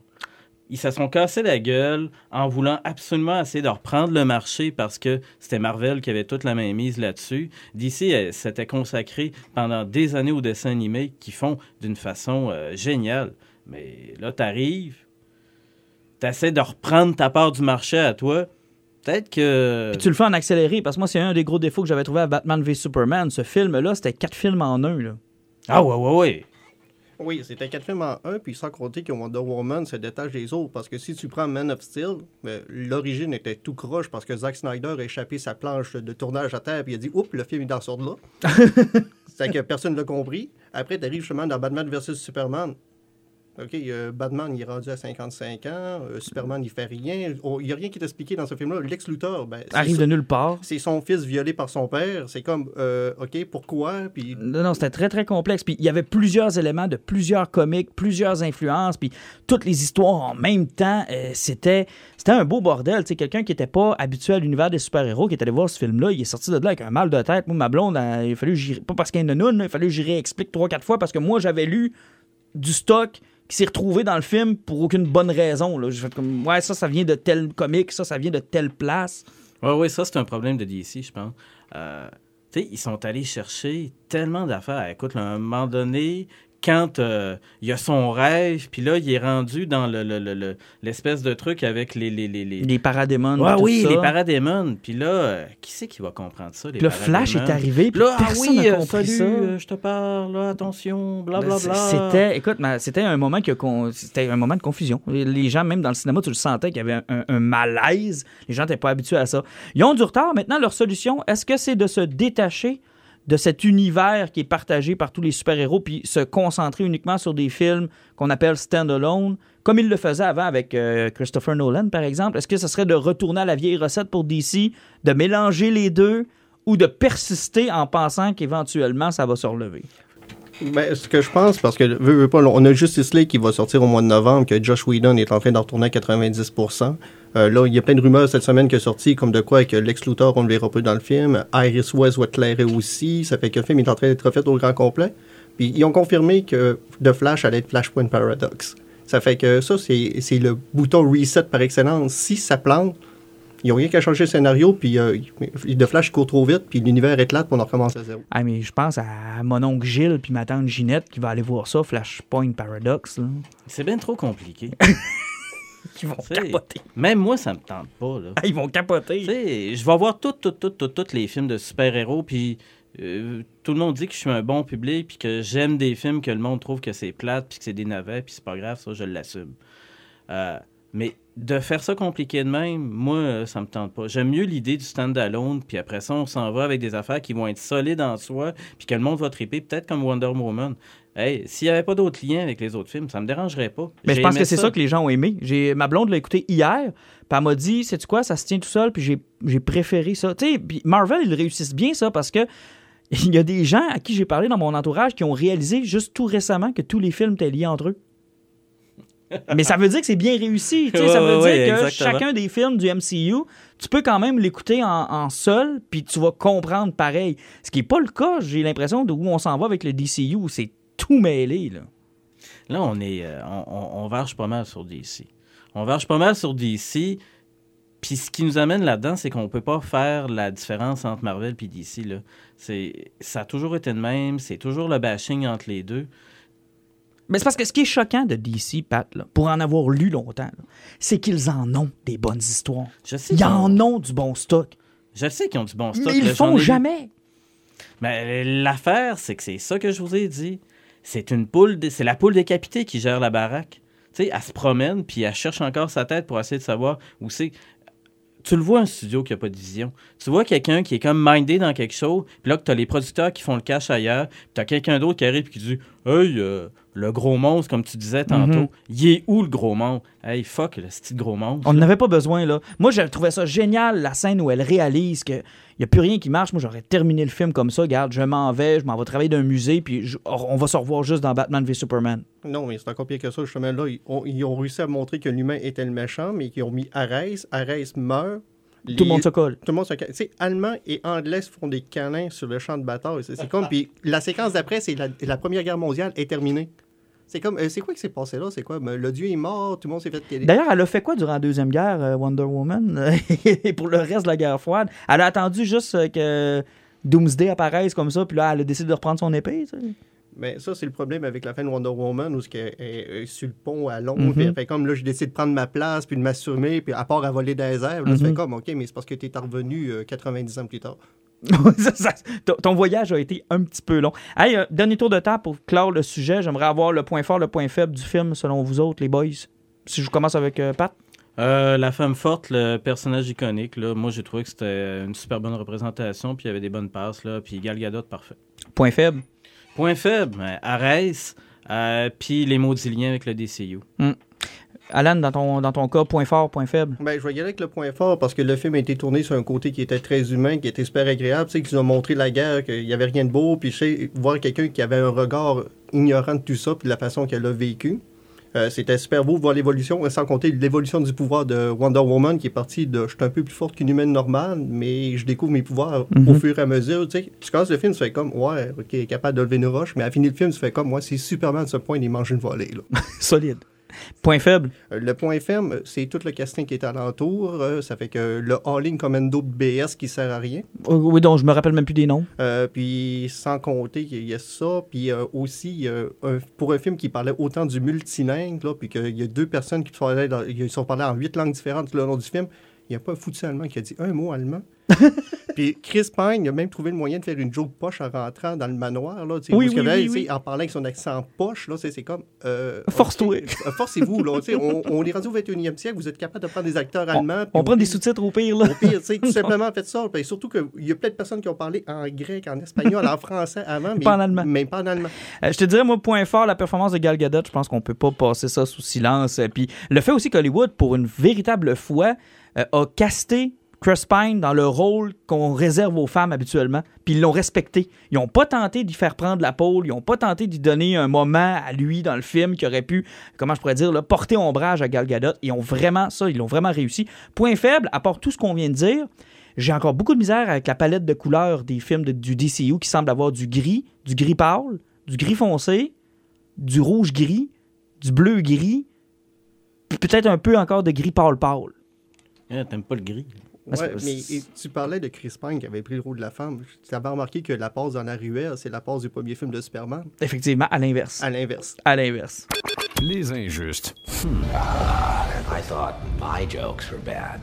Ils se sont cassés la gueule en voulant absolument essayer de reprendre le marché parce que c'était Marvel qui avait toute la main mise là-dessus. DC s'était consacré pendant des années aux dessins animés qui font d'une façon euh, géniale. Mais là, t'arrives, t'essaies de reprendre ta part du marché à toi. Peut-être que. Puis tu le fais en accéléré, parce que moi, c'est un des gros défauts que j'avais trouvé à Batman v Superman. Ce film-là, c'était quatre films en un. Là. Ah ouais, ouais, ouais. Oui, c'était quatre films en un, puis sans compter que Wonder Woman se détache des autres. Parce que si tu prends Man of Steel, ben, l'origine était tout croche parce que Zack Snyder a échappé sa planche de tournage à terre, puis il a dit Oups, le film est dans ce là. C'est que personne ne l'a compris. Après, tu arrives justement dans Batman vs Superman. OK, euh, Batman, il est rendu à 55 ans. Euh, Superman, il fait rien. Il n'y a rien qui est expliqué dans ce film-là. Lex Luthor, ben, c'est Arrive de nulle part. c'est son fils violé par son père. C'est comme, euh, OK, pourquoi? Puis Non, non, c'était très, très complexe. Puis il y avait plusieurs éléments de plusieurs comiques, plusieurs influences, puis toutes les histoires en même temps. euh, c'était, c'était un beau bordel. Tu sais, quelqu'un qui n'était pas habitué à l'univers des super-héros, qui était allé voir ce film-là, il est sorti de là avec un mal de tête. Moi, ma blonde, il a fallu que j'y- pas parce qu'elle est une noune, il a fallu que j'y réexplique trois, quatre fois parce que moi, j'avais lu du stock qui s'est retrouvé dans le film pour aucune bonne raison. Là. J'ai fait comme, ouais, ça, ça vient de tel comique, ça, ça vient de telle place. Oui, oui, ça, c'est un problème de DC, je pense. Euh, tu sais, ils sont allés chercher tellement d'affaires. Écoute, là, à un moment donné, quand euh, il y a son rêve, puis là, il est rendu dans le, le- le- le- l'espèce de truc avec les... les, les, les... Les paradémons. Ouais, oui, ça. les paradémons. Puis là, euh, qui c'est qui va comprendre ça, les Puis là, Flash est arrivé, puis Là, ah personne oui, n'a euh, compris salut, ça. euh, je te parle, là, attention, blablabla. C'était, écoute, c'était un moment que c'était un moment de confusion. Les- gens, même dans le cinéma, tu le sentais qu'il y avait un, un malaise. Les gens n'étaient pas habitués à ça. Ils ont du retard. Maintenant, leur solution, est-ce que c'est de se détacher de cet univers qui est partagé par tous les super-héros, puis se concentrer uniquement sur des films qu'on appelle stand-alone, comme ils le faisaient avant avec euh, Christopher Nolan, par exemple? Est-ce que ce serait de retourner à la vieille recette pour DC, de mélanger les deux, ou de persister en pensant qu'éventuellement, ça va se relever? Ben, ce que je pense, parce que veux, veux pas, on a Justice League qui va sortir au mois de novembre, que Josh Whedon est en train d'en retourner à 90%. Euh, là, il y a plein de rumeurs cette semaine qui est sortie, comme de quoi que Lex Luthor, on le verra plus dans le film. Iris West va éclairer aussi. Ça fait que le film est en train d'être refait au grand complet. Puis ils ont confirmé que The Flash allait être Flashpoint Paradox. Ça fait que ça, c'est le bouton reset par excellence. Si ça plante, ils n'ont rien qu'à changer le scénario, puis euh, The Flash court trop vite, puis l'univers éclate, puis on en recommence à zéro. Ah, mais je pense à mon oncle Gilles puis ma tante Ginette qui va aller voir ça, Flashpoint Paradox. C'est bien trop compliqué. Ils vont capoter. Même moi, ça me tente pas, là. Ah, Ils vont Tu capoter. sais, je vais voir tous tout, tout, tout, tous les films de super-héros, puis euh, tout le monde dit que je suis un bon public, puis que j'aime des films que le monde trouve que c'est plate, puis que c'est des navets, puis c'est pas grave, ça, je l'assume. Euh, mais de faire ça compliqué de même, moi, euh, ça me tente pas. J'aime mieux l'idée du stand-alone, puis après ça, on s'en va avec des affaires qui vont être solides en soi, puis que le monde va triper, peut-être comme Wonder Woman. Hey, s'il n'y avait pas d'autres liens avec les autres films, ça me dérangerait pas. Mais je pense que c'est ça. que les gens ont aimé. J'ai Ma blonde l'a écouté hier, puis elle m'a dit, c'est quoi, ça se tient tout seul, puis j'ai- j'ai préféré ça. Tu sais, Marvel, ils réussissent bien ça parce que il y a des gens à qui j'ai parlé dans mon entourage qui ont réalisé juste tout récemment que tous les films étaient liés entre eux. Mais ça veut dire que c'est bien réussi. tu sais, ça veut ouais, dire que exactement. chacun des films du MCU, tu peux quand même l'écouter en, en seul, puis tu vas comprendre pareil. Ce qui n'est pas le cas, j'ai l'impression, de où on s'en va avec le DCU, c'est tout mêlé. Là. Là, on est, euh, on, on, on varge pas mal sur DC. On varge pas mal sur DC. Puis ce qui nous amène là-dedans, c'est qu'on peut pas faire la différence entre Marvel et DC. Là. C'est, ça a toujours été le même. C'est toujours le bashing entre les deux. Mais c'est parce que ce qui est choquant de DC, Pat, là, pour en avoir lu longtemps, c'est qu'ils en ont des bonnes histoires. Je sais Ils en ont, du bon stock. je sais qu'ils ont du bon stock. mais ils le font jamais. Mais l'affaire, c'est que c'est ça que je vous ai dit. C'est une poule, c'est la poule décapitée qui gère la baraque. Tu sais, elle se promène puis elle cherche encore sa tête pour essayer de savoir où c'est. Tu le vois un studio qui a pas de vision. Tu vois quelqu'un qui est comme mindé dans quelque chose, puis là que t'as les producteurs qui font le cash ailleurs, puis t'as quelqu'un d'autre qui arrive et qui dit Hey, euh, le gros monstre, comme tu disais tantôt, Mhm. il est où le gros monstre? Hey, fuck, le style gros monstre. On n'avait pas besoin, là. Moi, j'ai trouvé ça génial, la scène où elle réalise qu'il n'y a plus rien qui marche. Moi, j'aurais terminé le film comme ça. Regarde, je m'en vais, je m'en vais travailler dans un musée, puis je- on va se revoir juste dans Batman v Superman. Non, mais c'est encore pire que ça. Justement, là, ils ont, ils ont réussi à montrer que l'humain était le méchant, mais qu'ils ont mis Arès. Arès meurt. Tout le monde se colle. Tout le monde se... Tu sais, Allemands et Anglais se font des canins sur le champ de bataille. C'est comme... Puis la séquence d'après, c'est la, la Première Guerre mondiale est terminée. C'est comme, euh, c'est quoi qui s'est passé là? C'est quoi? Ben, le dieu est mort, tout le monde s'est fait télé. D'ailleurs, elle a fait quoi durant la Deuxième Guerre, euh, Wonder Woman, et pour le reste de la guerre froide? Elle a attendu juste euh, que Doomsday apparaisse comme ça, puis là, elle a décidé de reprendre son épée. tu sais. Mais ça, c'est le problème avec la fin de Wonder Woman, où elle est est sur le pont à Londres, Mhm. puis elle fait comme, là, je décide de prendre ma place, puis de m'assumer, puis à part à voler des airs, là, tu Mhm. fais comme, OK, mais c'est parce que t'es revenu euh, 90 ans plus tard. Ça, ça, ton, voyage a été un petit peu long. Hey, euh, dernier tour de table pour clore le sujet. J'aimerais avoir le point fort, le point faible du film, selon vous autres, les boys. Si je commence avec euh, Pat. Euh, la femme forte, le personnage iconique, là, moi j'ai trouvé que c'était une super bonne représentation, puis il y avait des bonnes passes, là, puis Gal Gadot, parfait. Point faible. Point faible, Arès, euh, puis les maudits liens avec le DCU. Alan, dans ton, dans ton cas, point fort, point faible? Ben, je vais y aller avec le point fort parce que le film a été tourné sur un côté qui était très humain, qui était super agréable. Tu sais, qu'ils ont montré la guerre, qu'il n'y avait rien de beau. Puis, je sais, voir quelqu'un qui avait un regard ignorant de tout ça, puis de la façon qu'elle a vécu. Euh, C'était super beau voir l'évolution, sans compter l'évolution du pouvoir de Wonder Woman qui est partie de je suis un peu plus forte qu'une humaine normale, mais je découvre mes pouvoirs au Mhm. fur et à mesure. Tu sais, tu commences le film, tu fais comme ouais, ok, capable de lever une roche, mais à la fin du film, tu fais comme moi, c'est Superman de ce point, il mange une volée. Là. Solide. Point faible? Euh, Le point ferme, c'est tout le casting qui est alentour. Euh, ça fait que le All-in Commando BS qui sert à rien. Euh, Oui, donc je me rappelle même plus des noms. Euh, puis sans compter qu'il y a ça. Puis euh, aussi, euh, pour un film qui parlait autant du multilingue, là, puis qu'il y a deux personnes qui sont parlés en huit langues différentes tout le long du film, il n'y a pas un foutu allemand qui a dit un mot allemand. puis Chris Pine il a même trouvé le moyen de faire une joke poche en rentrant dans le manoir. Là, Oui, oui, que là, oui. En parlant avec son accent poche, là, c'est comme... euh, Force-toi. euh, Forcez-vous. Là, on, on est rendu au 21e siècle, vous êtes capable de prendre des acteurs allemands. On prend des sous-titres au pire, là. au pire, tout simplement faites ça. Puis surtout qu'il y a plein de personnes qui ont parlé en grec, en espagnol, en français avant, mais Pas en allemand. Mais pas en allemand. Euh, je te dirais, moi, point fort, la performance de Gal Gadot, je pense qu'on peut pas passer ça sous silence. Puis le fait aussi qu'Hollywood, pour une véritable fois, euh, a casté Chris Pine dans le rôle qu'on réserve aux femmes habituellement, puis ils l'ont respecté. Ils n'ont pas tenté d'y faire prendre la pôle, ils n'ont pas tenté d'y donner un moment à lui dans le film qui aurait pu, comment je pourrais dire, porter ombrage à Gal Gadot. Ils ont vraiment ça, ils l'ont vraiment réussi. Point faible, à part tout ce qu'on vient de dire, j'ai encore beaucoup de misère avec la palette de couleurs des films de- du DCU qui semble avoir du gris, du gris pâle, du gris foncé, du rouge gris, du bleu gris, puis peut-être un peu encore de gris pâle pâle. Eh, T'aimes pas le gris? Ah, Ouais, mais et tu parlais de Chris Pine qui avait pris le rôle de la femme. Tu avais remarqué que la passe dans la ruelle, c'est la passe du premier film de Superman? Effectivement, à l'inverse. À l'inverse. À l'inverse. Les injustes. I thought my jokes were bad.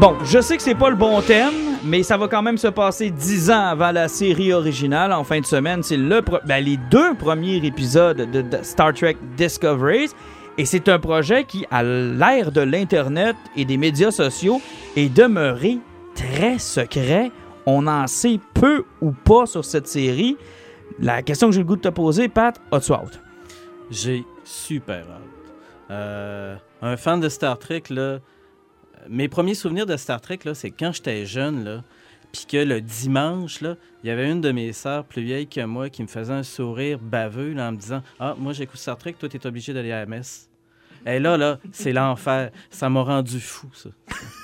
Bon, je sais que c'est pas le bon thème, mais ça va quand même se passer dix ans avant la série originale. En fin de semaine, c'est ben, les deux premiers épisodes de, de Star Trek Discoveries. Et c'est un projet qui, à l'ère de l'Internet et des médias sociaux, est demeuré très secret. On en sait peu ou pas sur cette série. La question que j'ai le goût de te poser, Pat, as-tu hâte? J'ai super hâte. Euh, un fan de Star Trek, là, mes premiers souvenirs de Star Trek, c'est quand j'étais jeune, là, puis que le dimanche, là, il y avait une de mes sœurs plus vieille que moi qui me faisait un sourire baveux là, en me disant Ah, moi j'écoute Star Trek, toi t'es obligé d'aller à la messe. Et là, là, c'est l'enfer. Ça m'a rendu fou, ça.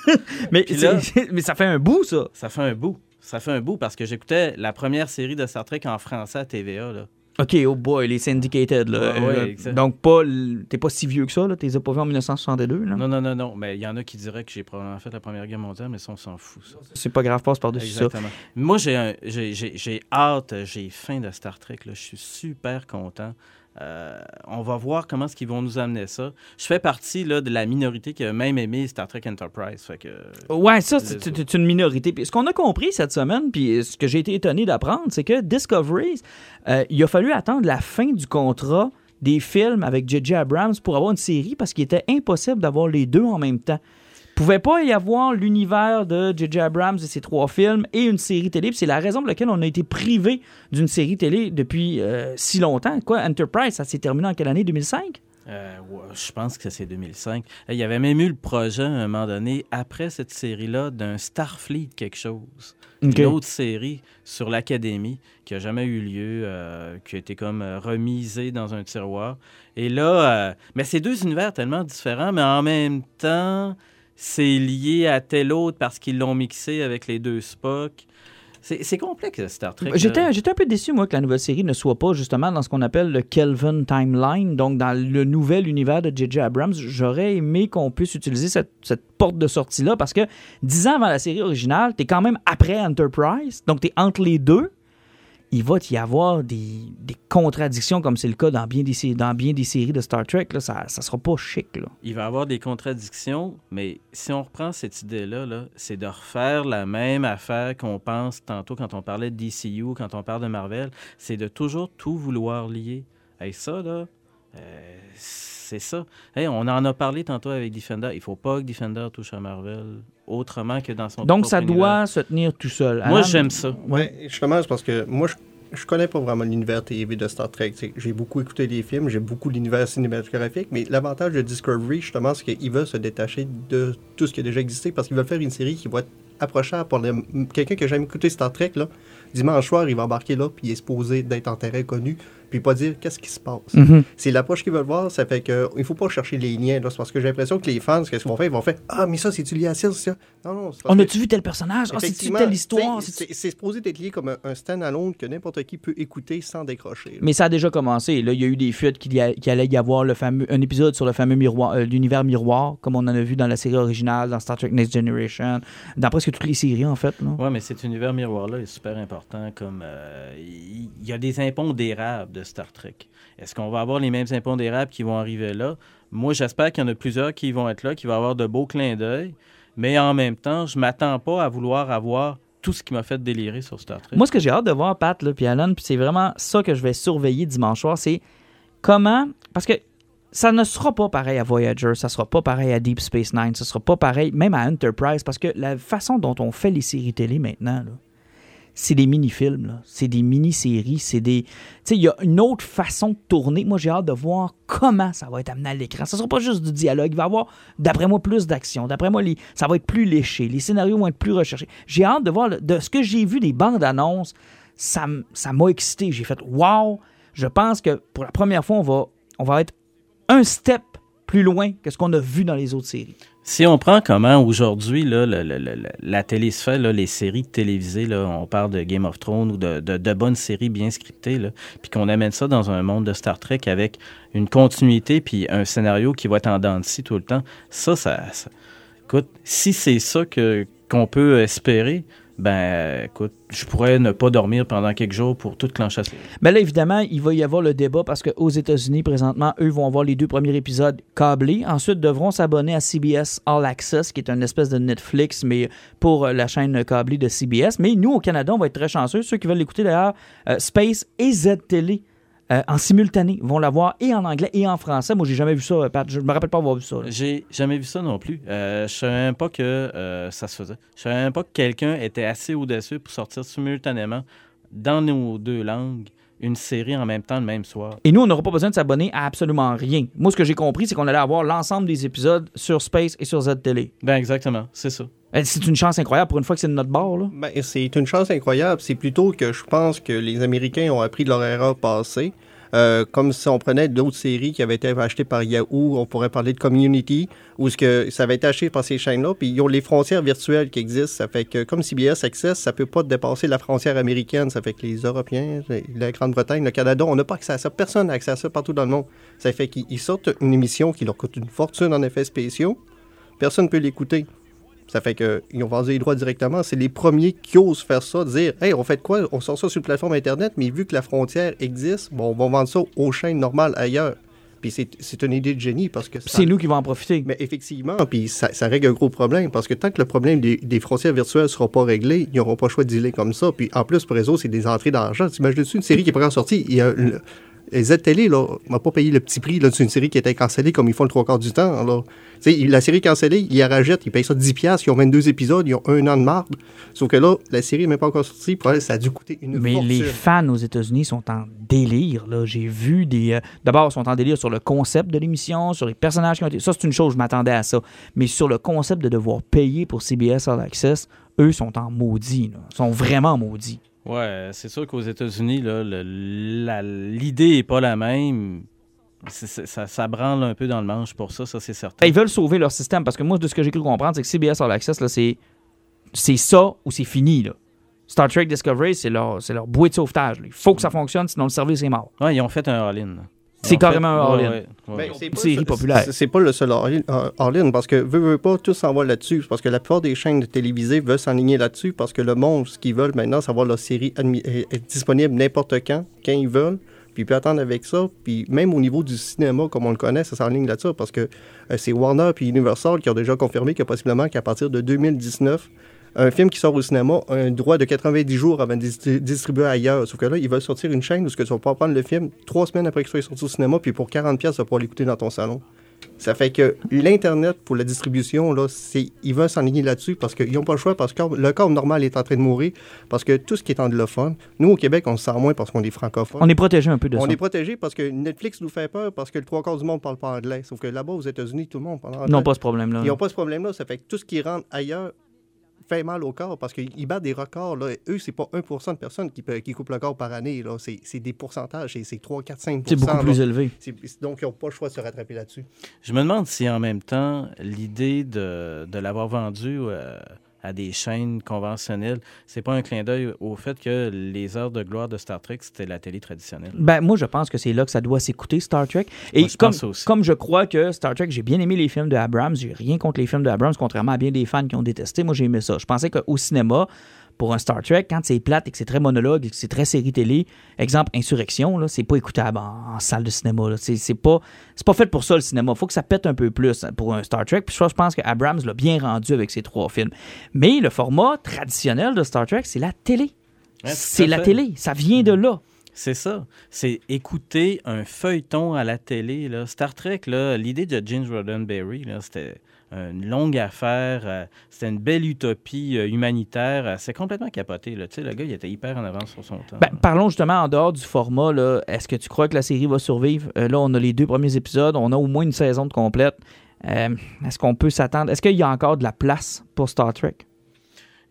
Mais, là- ça fait un bout, ça. Ça fait un bout. Ça fait un bout parce que j'écoutais la première série de Star Trek en français à TVA. Là. OK, oh boy, les syndicated, là. Ouais, ouais, Euh, donc, pas, t'es pas si vieux que ça, là. T'es pas vu en 1962, là. Non, non, non, non. Mais il y en a qui diraient que j'ai probablement fait la Première Guerre mondiale, mais ça, on s'en fout, ça. C'est pas grave, passe par-dessus ça. Exactement. Moi, j'ai un- j'ai- j'ai j'ai hâte, j'ai faim de Star Trek. Là. Je suis super content. Euh, on va voir comment est-ce qu'ils vont nous amener ça. Je fais partie là, de la minorité qui a même aimé Star Trek Enterprise. Fait que, Ouais, ça, c'est une minorité. Puis ce qu'on a compris cette semaine, puis ce que j'ai été étonné d'apprendre, c'est que Discoveries, euh, il a fallu attendre la fin du contrat des films avec J.J. Abrams pour avoir une série parce qu'il était impossible d'avoir les deux en même temps. Il pouvait pas y avoir l'univers de J.J. Abrams et ses trois films et une série télé. C'est la raison pour laquelle on a été privé d'une série télé depuis euh, si longtemps. Quoi, Enterprise, ça s'est terminé en quelle année? 2005 euh, ouais, je pense que c'est 2005. Il y avait même eu le projet à un moment donné, après cette série-là, d'un Starfleet quelque chose. Ok. Une autre série sur l'Académie qui n'a jamais eu lieu, euh, qui a été comme remisée dans un tiroir. Et là, euh, mais c'est deux univers tellement différents, mais en même temps, c'est lié à tel autre parce qu'ils l'ont mixé avec les deux Spock. C'est complexe, Star Trek. j'étais un peu déçu, moi, que la nouvelle série ne soit pas justement dans ce qu'on appelle le Kelvin Timeline, donc dans le nouvel univers de J.J. Abrams. J'aurais aimé qu'on puisse utiliser cette, cette porte de sortie-là parce que dix ans avant la série originale, t'es quand même après Enterprise, donc t'es entre les deux. Il va y avoir des, des contradictions comme c'est le cas dans bien des, dans bien des séries de Star Trek. Là, ça, ça sera pas chic. Là. Il va y avoir des contradictions, mais si on reprend cette idée-là, là, c'est de refaire la même affaire qu'on pense tantôt quand on parlait de DCU, quand on parle de Marvel, c'est de toujours tout vouloir lier. Et ça, là, euh, c'est ça. Hey, on en a parlé tantôt avec Defender. Il faut pas que Defender touche à Marvel autrement que dans son Donc ça univers. doit se tenir tout seul. Moi, Alan? j'aime ça. Ouais, justement, c'est parce que moi, je, je connais pas vraiment l'univers TV de Star Trek. J'ai beaucoup écouté les films, j'ai beaucoup l'univers cinématographique, mais l'avantage de Discovery, justement, c'est qu'ils veulent se détacher de tout ce qui a déjà existé parce qu'ils veulent faire une série qui va être approchable pour les- quelqu'un qui a jamais écouté Star Trek. Là, dimanche soir, il va embarquer là, puis il est supposé d'être en terrain connu, puis pas dire qu'est-ce qui se passe. Mhm. C'est l'approche qu'ils veulent voir, ça fait que il faut pas chercher les liens. là. C'est parce que j'ai l'impression que les fans, qu'est-ce qu'ils vont faire? Ils vont faire Ah, mais ça, c'est-tu lié à ça, ça? Non, non. On que- a-tu vu tel personnage? Ah, c'est-tu telle histoire? C'est c'est supposé être lié comme un, un stand-alone que n'importe qui peut écouter sans décrocher. là. Mais ça a déjà commencé. Là, il y a eu des fuites qu'il qu'il allait y avoir le fameux, un épisode sur le fameux miroir, euh, l'univers miroir, comme on en a vu dans la série originale, dans Star Trek Next Generation, dans presque toutes les séries, en fait. Oui, mais cet univers miroir-là est super important. Comme euh, il il y a des impondérables Star Trek. Est-ce qu'on va avoir les mêmes impondérables qui vont arriver là? Moi, j'espère qu'il y en a plusieurs qui vont être là, qui vont avoir de beaux clins d'œil. Mais en même temps, je m'attends pas à vouloir avoir tout ce qui m'a fait délirer sur Star Trek. Moi, ce que j'ai hâte de voir, Pat, là, puis Alan, puis c'est vraiment ça que je vais surveiller dimanche soir, c'est comment. Parce que ça ne sera pas pareil à Voyager, ça sera pas pareil à Deep Space Nine, ça sera pas pareil même à Enterprise, parce que la façon dont on fait les séries télé maintenant, c'est des mini-films, c'est des mini-séries, c'est des... Tu sais, il y a une autre façon de tourner. Moi, j'ai hâte de voir comment ça va être amené à l'écran. Ça sera pas juste du dialogue, il va y avoir, d'après moi, plus d'action. D'après moi, ça va être plus léché, les scénarios vont être plus recherchés. J'ai hâte de voir, de ce que j'ai vu des bandes annonces, ça m- ça m'a excité. J'ai fait « wow ». Je pense que pour la première fois, on va, on va être un step plus loin que ce qu'on a vu dans les autres séries. Si on prend comment aujourd'hui là, la télé se fait, là, les séries télévisées, là, on parle de Game of Thrones ou de, de- bonnes séries bien scriptées, puis qu'on amène ça dans un monde de Star Trek avec une continuité puis un scénario qui va être en dents de scie tout le temps, ça, ça, ça- écoute, si c'est ça que qu'on peut espérer, ben, écoute, je pourrais ne pas dormir pendant quelques jours pour toute clencher. Mais là, évidemment, il va y avoir le débat parce qu'aux États-Unis, présentement, eux vont avoir les deux premiers épisodes câblés. Ensuite, devront s'abonner à CBS All Access, qui est une espèce de Netflix, mais pour euh, la chaîne câblée de CBS. Mais nous, au Canada, on va être très chanceux. Ceux qui veulent l'écouter, d'ailleurs, euh, Space et Z-Télé. Euh, en simultané, vont l'avoir et en anglais et en français. Moi, j'ai jamais vu ça, euh, Pat. Je me rappelle pas avoir vu ça. J'ai jamais vu ça non plus. Euh, je savais pas que euh, ça se faisait. Je savais même pas que quelqu'un était assez audacieux pour sortir simultanément dans nos deux langues une série en même temps le même soir. Et nous, on n'aura pas besoin de s'abonner à absolument rien. Moi, ce que j'ai compris, c'est qu'on allait avoir l'ensemble des épisodes sur Space et sur Z-Télé. Ben exactement, c'est ça. Euh, C'est une chance incroyable pour une fois que c'est de notre bord, là. Ben, c'est une chance incroyable. C'est plutôt que je pense que les Américains ont appris de leur erreur passée. Euh, comme si on prenait d'autres séries qui avaient été achetées par Yahoo, on pourrait parler de Community, où ce que ça avait été acheté par ces chaînes-là, puis ils ont les frontières virtuelles qui existent. Ça fait que comme CBS Access, ça peut pas dépasser la frontière américaine. Ça fait que les Européens, la Grande-Bretagne, le Canada, on n'a pas accès à ça. Personne n'a accès à ça partout dans le monde. Ça fait qu'ils ils sortent une émission qui leur coûte une fortune en effets spéciaux. Personne ne peut l'écouter. Ça fait qu'ils ont vendu les droits directement. C'est les premiers qui osent faire ça, dire Hey, on fait de quoi? On sort ça sur une plateforme Internet, mais vu que la frontière existe, bon, on va vendre ça aux chaînes normales ailleurs. Puis c'est une idée de génie parce que c'est nous qui vont en profiter. Mais effectivement, puis ça, ça règle un gros problème parce que tant que le problème des, des frontières virtuelles ne sera pas réglé, ils n'auront pas le choix de dealer comme ça. Puis en plus, pour autres, c'est des entrées d'argent. T'imagines-tu une série qui est pas encore sortie? Il y a le- Z-Télé, là, va pas payer le petit prix là, d'une série qui était cancellée comme ils font le trois quarts du temps. Alors, la série cancellée, ils la rachètent, ils payent ça 10$, piastres, ils ont 22 épisodes, ils ont un an de marde. Sauf que là, la série n'est même pas encore sortie, ça a dû coûter une Mais fortune. les fans aux États-Unis sont en délire. Là. J'ai vu des. euh, D'abord, ils sont en délire sur le concept de l'émission, sur les personnages qui ont été. Ça, c'est une chose, je m'attendais à ça. Mais sur le concept de devoir payer pour CBS All Access, eux sont en maudit. Ils sont vraiment maudits. Ouais, c'est sûr qu'aux États-Unis, l'idée est pas la même. ça, ça branle un peu dans le manche pour ça, ça c'est certain. Ben, ils veulent sauver leur système parce que moi, de ce que j'ai cru comprendre, c'est que CBS All Access, c'est, ça ou c'est fini. Là. Star Trek Discovery, c'est leur, leur bouée de sauvetage. là. Il faut que ça fonctionne, sinon le service est mort. Ouais, ils ont fait un all-in. C'est carrément un fait- all-in. ouais, ouais, ouais. Ben, c'est Une pas- série populaire. c'est- pas le seul all-in, euh, all-in, parce que veut, veut pas, tout s'en va là-dessus. Parce que la plupart des chaînes de télévisées veulent s'enligner là-dessus parce que le monde, ce qu'ils veulent maintenant, c'est avoir leur série euh, euh, disponible n'importe quand, quand ils veulent. Puis ils peuvent attendre avec ça. Puis même au niveau du cinéma, comme on le connaît, ça s'enligne là-dessus parce que euh, c'est Warner puis Universal qui ont déjà confirmé que possiblement qu'à partir de 2019, un film qui sort au cinéma a un droit de 90 jours avant de dis- distribuer ailleurs. Sauf que là, ils veulent sortir une chaîne où ce que tu vas pouvoir prendre le film trois semaines après qu'il soit sorti au cinéma, puis pour 40$, pièces, tu vas pouvoir l'écouter dans ton salon. Ça fait que l'Internet, pour la distribution, là, c'est, ils veulent s'enligner là-dessus parce qu'ils n'ont pas le choix, parce que le corps normal est en train de mourir, parce que tout ce qui est anglophone, nous, au Québec, on se sent moins parce qu'on est francophone. On est protégé un peu de On ça. est protégé parce que Netflix nous fait peur, parce que le trois quarts du monde ne parle pas anglais. Sauf que là-bas, aux États-Unis, tout le monde parle anglais. Ils n'ont pas ce problème-là. Ils n'ont pas ce problème-là. Ça fait que tout ce qui rentre ailleurs fait mal au corps parce qu'ils battent des records. Là. Eux, c'est pas 1 de personnes qui, qui coupent le corps par année. Là. C'est, c'est des pourcentages. C'est, c'est 3, 4, 5 C'est beaucoup là. plus élevé. C'est- Donc, ils n'ont pas le choix de se rattraper là-dessus. Je me demande si en même temps, l'idée de, de l'avoir vendu euh, à des chaînes conventionnelles, c'est pas un clin d'œil au fait que les heures de gloire de Star Trek, c'était la télé traditionnelle. Ben, moi, je pense que c'est là que ça doit s'écouter, Star Trek. Et Moi, je comme, aussi. comme je crois que Star Trek, j'ai bien aimé les films de Abrams, j'ai rien contre les films de Abrams, contrairement à bien des fans qui ont détesté. Moi, j'ai aimé ça. Je pensais qu'au cinéma, pour un Star Trek, quand c'est plate et que c'est très monologue et que c'est très série télé, exemple Insurrection, là, c'est pas écoutable en, en salle de cinéma. là. C'est, c'est pas, c'est pas fait pour ça le cinéma. faut que ça pète un peu plus pour un Star Trek. Puis je je pense que Abrams l'a bien rendu avec ses trois films. Mais le format traditionnel de Star Trek, c'est la télé. Ouais, c'est la fait. télé. Ça vient de là. C'est ça. C'est écouter un feuilleton à la télé. Là. Star Trek, là, l'idée de James Roddenberry, là, c'était une longue affaire. euh, c'était une belle utopie euh, humanitaire. euh, c'est complètement capoté. Là. Tu sais, le gars, il était hyper en avance sur son temps. Ben, parlons justement en dehors du format. Est-ce que tu crois que la série va survivre? Euh, là, on a les deux premiers épisodes. On a au moins une saison de complète. Euh, Est-ce qu'on peut s'attendre? Est-ce qu'il y a encore de la place pour Star Trek?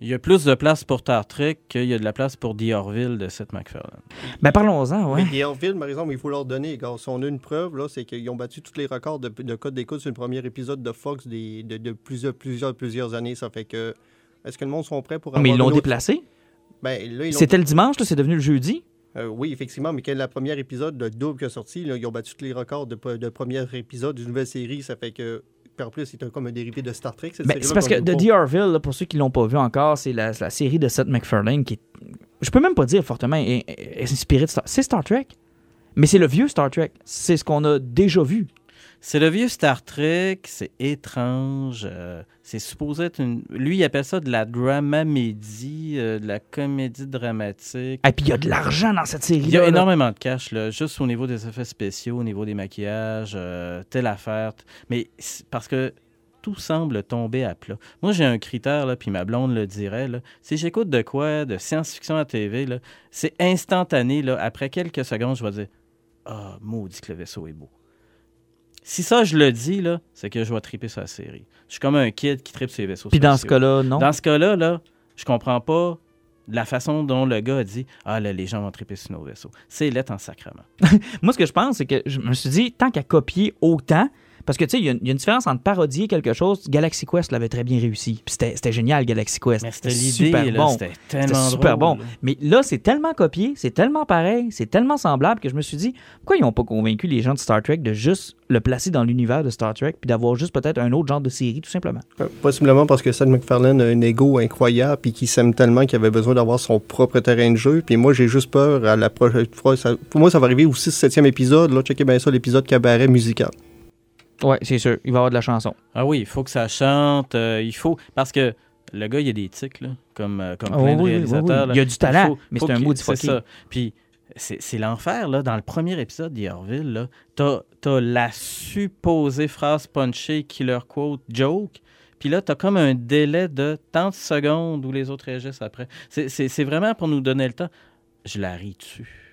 Il y a plus de place pour Star Trek qu'il y a de la place pour The Orville de Seth MacFarlane. Ben, parlons-en, ouais. Mais les Orville, par exemple, il faut leur donner. Si on a une preuve, là, c'est qu'ils ont battu tous les records de, de code d'écoute sur le premier épisode de Fox des- de, de plusieurs, plusieurs, plusieurs années. Ça fait que. Est-ce que le monde sont prêts pour Mais ils l'ont autre- déplacé. Ben, là, ils l'ont- C'était le dimanche, là, c'est devenu le jeudi. Euh, oui, effectivement, mais quand le premier épisode de double qui est sorti, là, ils ont battu tous les records de, de premier épisode d'une nouvelle série. Ça fait que. Puis en plus, c'est comme un dérivé de Star Trek. Ben, c'est parce que The là, pour ceux qui l'ont pas vu encore, c'est la, la série de Seth MacFarlane qui est, je peux même pas dire fortement est- est inspiré de Star C'est Star Trek. Mais c'est le vieux Star Trek. C'est ce qu'on a déjà vu. C'est le vieux Star Trek, c'est étrange. euh, c'est supposé être une. Lui, il appelle ça de la dramamédie, euh, de la comédie dramatique. Et puis il y a de l'argent dans cette série Il y a énormément de cash, là, juste au niveau des effets spéciaux, au niveau des maquillages, euh, telle affaire. Mais parce que tout semble tomber à plat. Moi, j'ai un critère, là, puis ma blonde le dirait. Là, si j'écoute de quoi, de science-fiction à TV, là, c'est instantané. Là, après quelques secondes, je vais dire Ah, maudit que le vaisseau est beau. Si ça, je le dis, là, c'est que je vais triper sur la série. Je suis comme un kid qui tripe sur les vaisseaux Puis dans ce cas-là, non? Dans ce cas-là, là, je comprends pas la façon dont le gars a dit Ah, là, les gens vont triper sur nos vaisseaux. C'est lettre en sacrement. Moi, ce que je pense, c'est que je me suis dit, tant qu'à copier autant, parce que tu sais, il y, a une- il y a une différence entre parodier quelque chose. Galaxy Quest l'avait très bien réussi. Puis c'était génial, Galaxy Quest. C'était super bon. c'était super drôle, bon. là. Mais là, c'est tellement copié, c'est tellement pareil, c'est tellement semblable que je me suis dit, pourquoi ils n'ont pas convaincu les gens de Star Trek de juste le placer dans l'univers de Star Trek puis d'avoir juste peut-être un autre genre de série, tout simplement? Euh, Possiblement parce que Seth MacFarlane a un ego incroyable puis qu'il s'aime tellement qu'il avait besoin d'avoir son propre terrain de jeu. Puis moi, j'ai juste peur à la prochaine fois. ça- pour moi, ça va arriver au 6-7e épisode. Là, checkez bien ça, l'épisode cabaret musical. Ouais, c'est sûr, il va y avoir de la chanson. Ah oui, il faut que ça chante. euh, il faut. Parce que le gars, il a des tics, là, comme, euh, comme Ah plein oui, de oui, réalisateurs. oui, oui. Il y a du talent, faut- mais c'est un maudit C'est ça. Puis c'est l'enfer, là. Dans le premier épisode d'Yorville, là, t'as as la supposée phrase punchée killer quote joke. Puis là, t'as comme un délai de tant de secondes où les autres réagissent après. C'est vraiment pour nous donner le temps. Je la ris dessus.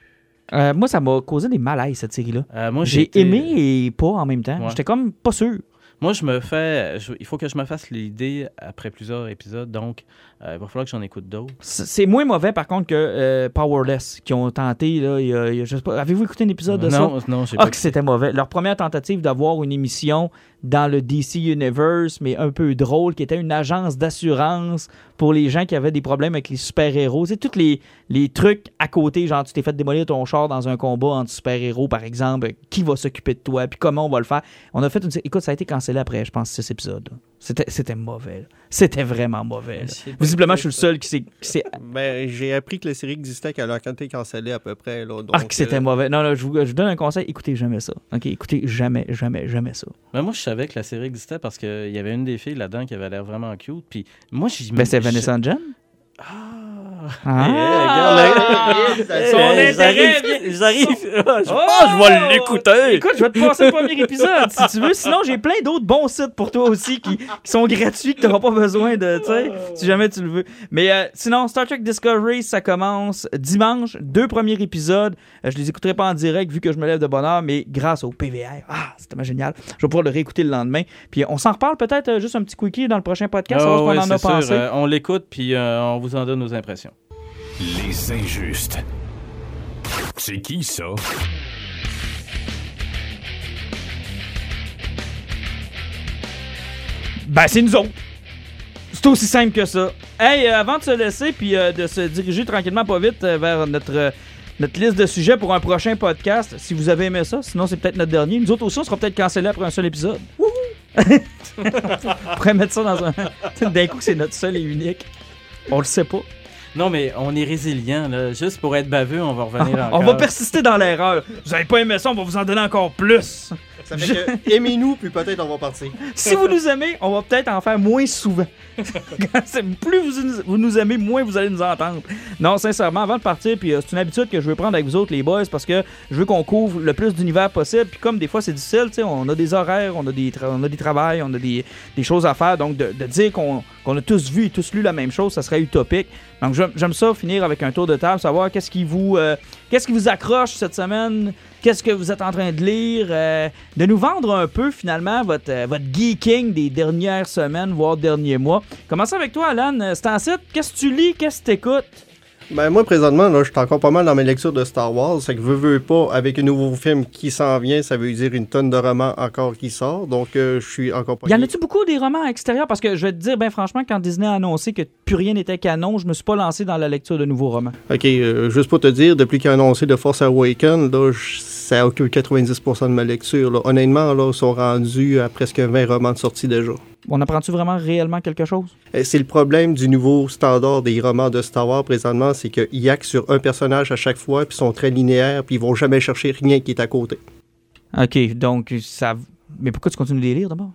Euh, moi, ça m'a causé des malaises, cette série-là. Euh, moi, J'ai été- aimé et pas en même temps. Ouais. J'étais comme pas sûr. Moi, je me fais. je- il faut que je me fasse l'idée après plusieurs épisodes, donc euh, il va falloir que j'en écoute d'autres. C'est moins mauvais, par contre, que euh, Powerless, qui ont tenté, là, il y a- il y a- je sais pas, avez-vous écouté un épisode de ça? non, non, j'ai Ah, pas. que c'était mauvais. Leur première tentative d'avoir une émission dans le DC Universe, mais un peu drôle, qui était une agence d'assurance pour les gens qui avaient des problèmes avec les super-héros. C'est tous les, trucs à côté, genre tu t'es fait démolir ton char dans un combat entre super-héros, par exemple. Qui va s'occuper de toi, puis comment on va le faire. On a fait une... Écoute, ça a été cancellé après, je pense, six épisodes. là. C'était c'était mauvais. C'était vraiment mauvais. Visiblement, je suis le seul qui s'est... qui s'est- Ben, j'ai appris que la série existait qu'elle a été cancellée à peu près. Là, donc, Ah, que c'était euh, mauvais. Non, non, je vous, je vous donne un conseil. Écoutez jamais ça. OK, écoutez jamais, jamais, jamais ça. Ben, moi, je savais que la série existait parce qu'il y avait une des filles là-dedans qui avait l'air vraiment cute. Puis moi, j'y Ben, c'est je- Vanessa Jen. Ah! Ah! Eh, Son intérêt j'arrive- J'arrive. Ah, je Oh! pense que je vais l'écouter. Écoute, je vais te passer le premier épisode si tu veux. Sinon, j'ai plein d'autres bons sites pour toi aussi qui, qui sont gratuits, que tu n'auras pas besoin de, tu sais, si jamais tu le veux. Mais euh, sinon, Star Trek Discovery, ça commence dimanche. Deux premiers épisodes. Euh, je les écouterai pas en direct vu que je me lève de bonne heure, mais grâce au PVR. Ah, c'était tellement génial. Je vais pouvoir le réécouter le lendemain. Puis on s'en reparle peut-être euh, juste un petit quickie dans le prochain podcast. Ah, savoir ce ouais, en a c'est sûr. pensé. Euh, on l'écoute, puis euh, on vous en donne nos impressions. Les injustes. C'est qui ça? Ben, c'est nous autres. C'est aussi simple que ça. Hey, euh, avant de se laisser puis euh, de se diriger tranquillement pas vite euh, vers notre, euh, notre liste de sujets pour un prochain podcast, si vous avez aimé ça, sinon c'est peut-être notre dernier. Nous autres aussi, on sera peut-être cancellés après un seul épisode. Wouhou! on pourrait mettre ça dans un. D'un coup, c'est notre seul et unique. On le sait pas. Non, mais on est résilient. Là. Juste pour être baveux, on va revenir encore. On va persister dans l'erreur. Vous avez pas aimé ça, on va vous en donner encore plus. Ça fait que aimez-nous, puis peut-être on va partir. Si vous nous aimez, on va peut-être en faire moins souvent. Plus vous, nous- vous nous aimez, moins vous allez nous entendre. Non, sincèrement, avant de partir, puis euh, c'est une habitude que je veux prendre avec vous autres, les boys, parce que je veux qu'on couvre le plus d'univers possible. Puis comme des fois c'est difficile, tu sais, on a des horaires, on a des, tra- on a des travails, on a des, des choses à faire. Donc de, de dire qu'on qu'on a tous vu et tous lu la même chose, ça serait utopique. Donc j'aime j'aime ça finir avec un tour de table, savoir qu'est-ce qui vous, euh, qu'est-ce qui vous accroche cette semaine, qu'est-ce que vous êtes en train de lire, euh, de nous vendre un peu finalement votre, euh, votre geeking des dernières semaines, voire derniers mois. Commençons avec toi, Alan. Euh, C'est qu'est-ce que tu lis, qu'est-ce que tu écoutes? Ben, moi, présentement, là, je suis encore pas mal dans mes lectures de Star Wars. C'est que veux, veux pas, avec un nouveau film qui s'en vient, ça veut dire une tonne de romans encore qui sort. Donc, euh, je suis encore pas. Y en a-tu beaucoup des romans extérieurs? Parce que je vais te dire, ben franchement, quand Disney a annoncé que plus rien n'était canon, je me suis pas lancé dans la lecture de nouveaux romans. Ok, euh, juste pour te dire, depuis qu'il a annoncé The Force Awakens, là, je- ça occupe 90% de ma lecture. là. Honnêtement, là, ils sont rendus à presque 20 romans de sortie déjà. On apprend-tu vraiment réellement quelque chose? Euh, C'est le problème du nouveau standard des romans de Star Wars présentement, c'est qu'ils actent sur un personnage à chaque fois, puis ils sont très linéaires, puis ils vont jamais chercher rien qui est à côté. OK, donc ça... Mais pourquoi tu continues de les lire d'abord?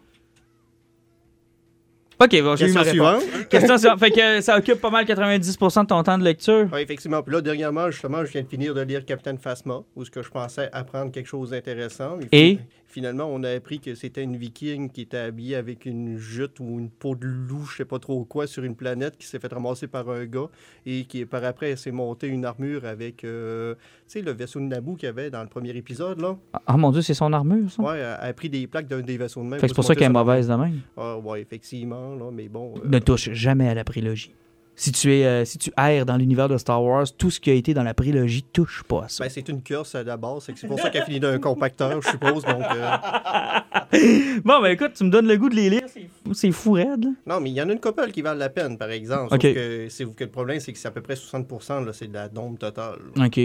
OK, bon, j'ai eu ma réponse. Question suivante. Fait que ça occupe pas mal 90% de ton temps de lecture. Oui, effectivement. Puis là, dernièrement, justement, je viens de finir de lire Captain Phasma, où ce que je pensais apprendre quelque chose d'intéressant. Et? Finalement, on a appris que c'était une viking qui était habillée avec une jute ou une peau de loup, je sais pas trop quoi, sur une planète qui s'est fait ramasser par un gars et qui, par après, s'est montée une armure avec, euh, tu sais, le vaisseau de Naboo qu'il y avait dans le premier épisode, là. Ah mon Dieu, c'est son armure, ça? Ouais, elle a pris des plaques d'un des vaisseaux de même. fait que c'est pour ça qu'elle est mauvaise de même. Ah, ouais, effectivement, là, mais bon. euh, Ne touche jamais à la prélogie. Si tu, es, euh, si tu erres dans l'univers de Star Wars, tout ce qui a été dans la prélogie touche pas à ça. ben, c'est une curse la base, c'est pour ça qu'elle finit d'un compacteur, je suppose. Donc, euh, Bon, ben écoute, tu me donnes le goût de les lire. C'est fou, raide, là. Non, mais il y en a une couple qui valent la peine, par exemple. Sauf Ok. que, que le problème, c'est que c'est à peu près 60 là, c'est de la dombe totale. OK.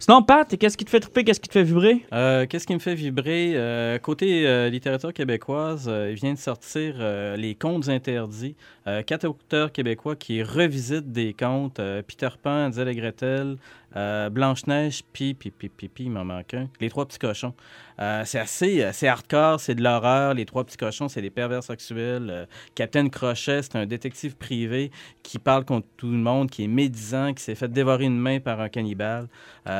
Sinon, Pat, qu'est-ce qui te fait triper, qu'est-ce qui te fait vibrer? Euh, Qu'est-ce qui me fait vibrer? Euh, côté euh, littérature québécoise, euh, il vient de sortir euh, Les Contes interdits. Euh, quatre auteurs québécois qui des contes. euh, Peter Pan, Hansel et Gretel, euh, Blanche-Neige, puis, puis, puis, puis, puis, il m'en manque un. Les Trois Petits Cochons. Euh, c'est assez assez hardcore, c'est de l'horreur. Les Trois Petits Cochons, c'est des pervers sexuels. Captain Crochet, c'est un détective privé qui parle contre tout le monde, qui est médisant, qui s'est fait dévorer une main par un cannibale.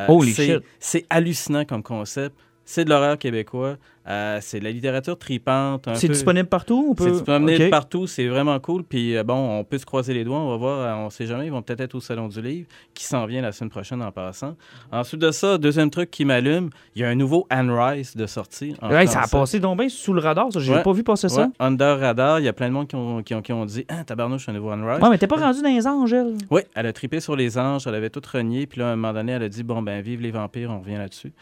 Holy c'est- shit. C'est hallucinant comme concept. C'est de l'horreur québécois. Euh, c'est de la littérature tripante. C'est peu- disponible partout? On peut... C'est disponible partout, c'est vraiment cool. Puis euh, bon, on peut se croiser les doigts, on va voir, euh, on sait jamais, ils vont peut-être être au Salon du Livre, qui s'en vient la semaine prochaine en passant. Ensuite de ça, deuxième truc qui m'allume, il y a un nouveau Anne Rice de sortie. Ouais, ça a passé donc bien sous le radar, ça. J'ai Ouais. pas vu passer ça. Under Radar, il y a plein de monde qui ont, qui ont, qui ont dit Ah, tabarnouche, un nouveau Anne Rice. Ouais, mais t'es pas rendu dans les anges, elle. Oui, elle a tripé sur les anges, elle avait tout renié, puis là, à un moment donné, elle a dit Bon, ben, vive les vampires, on revient là-dessus.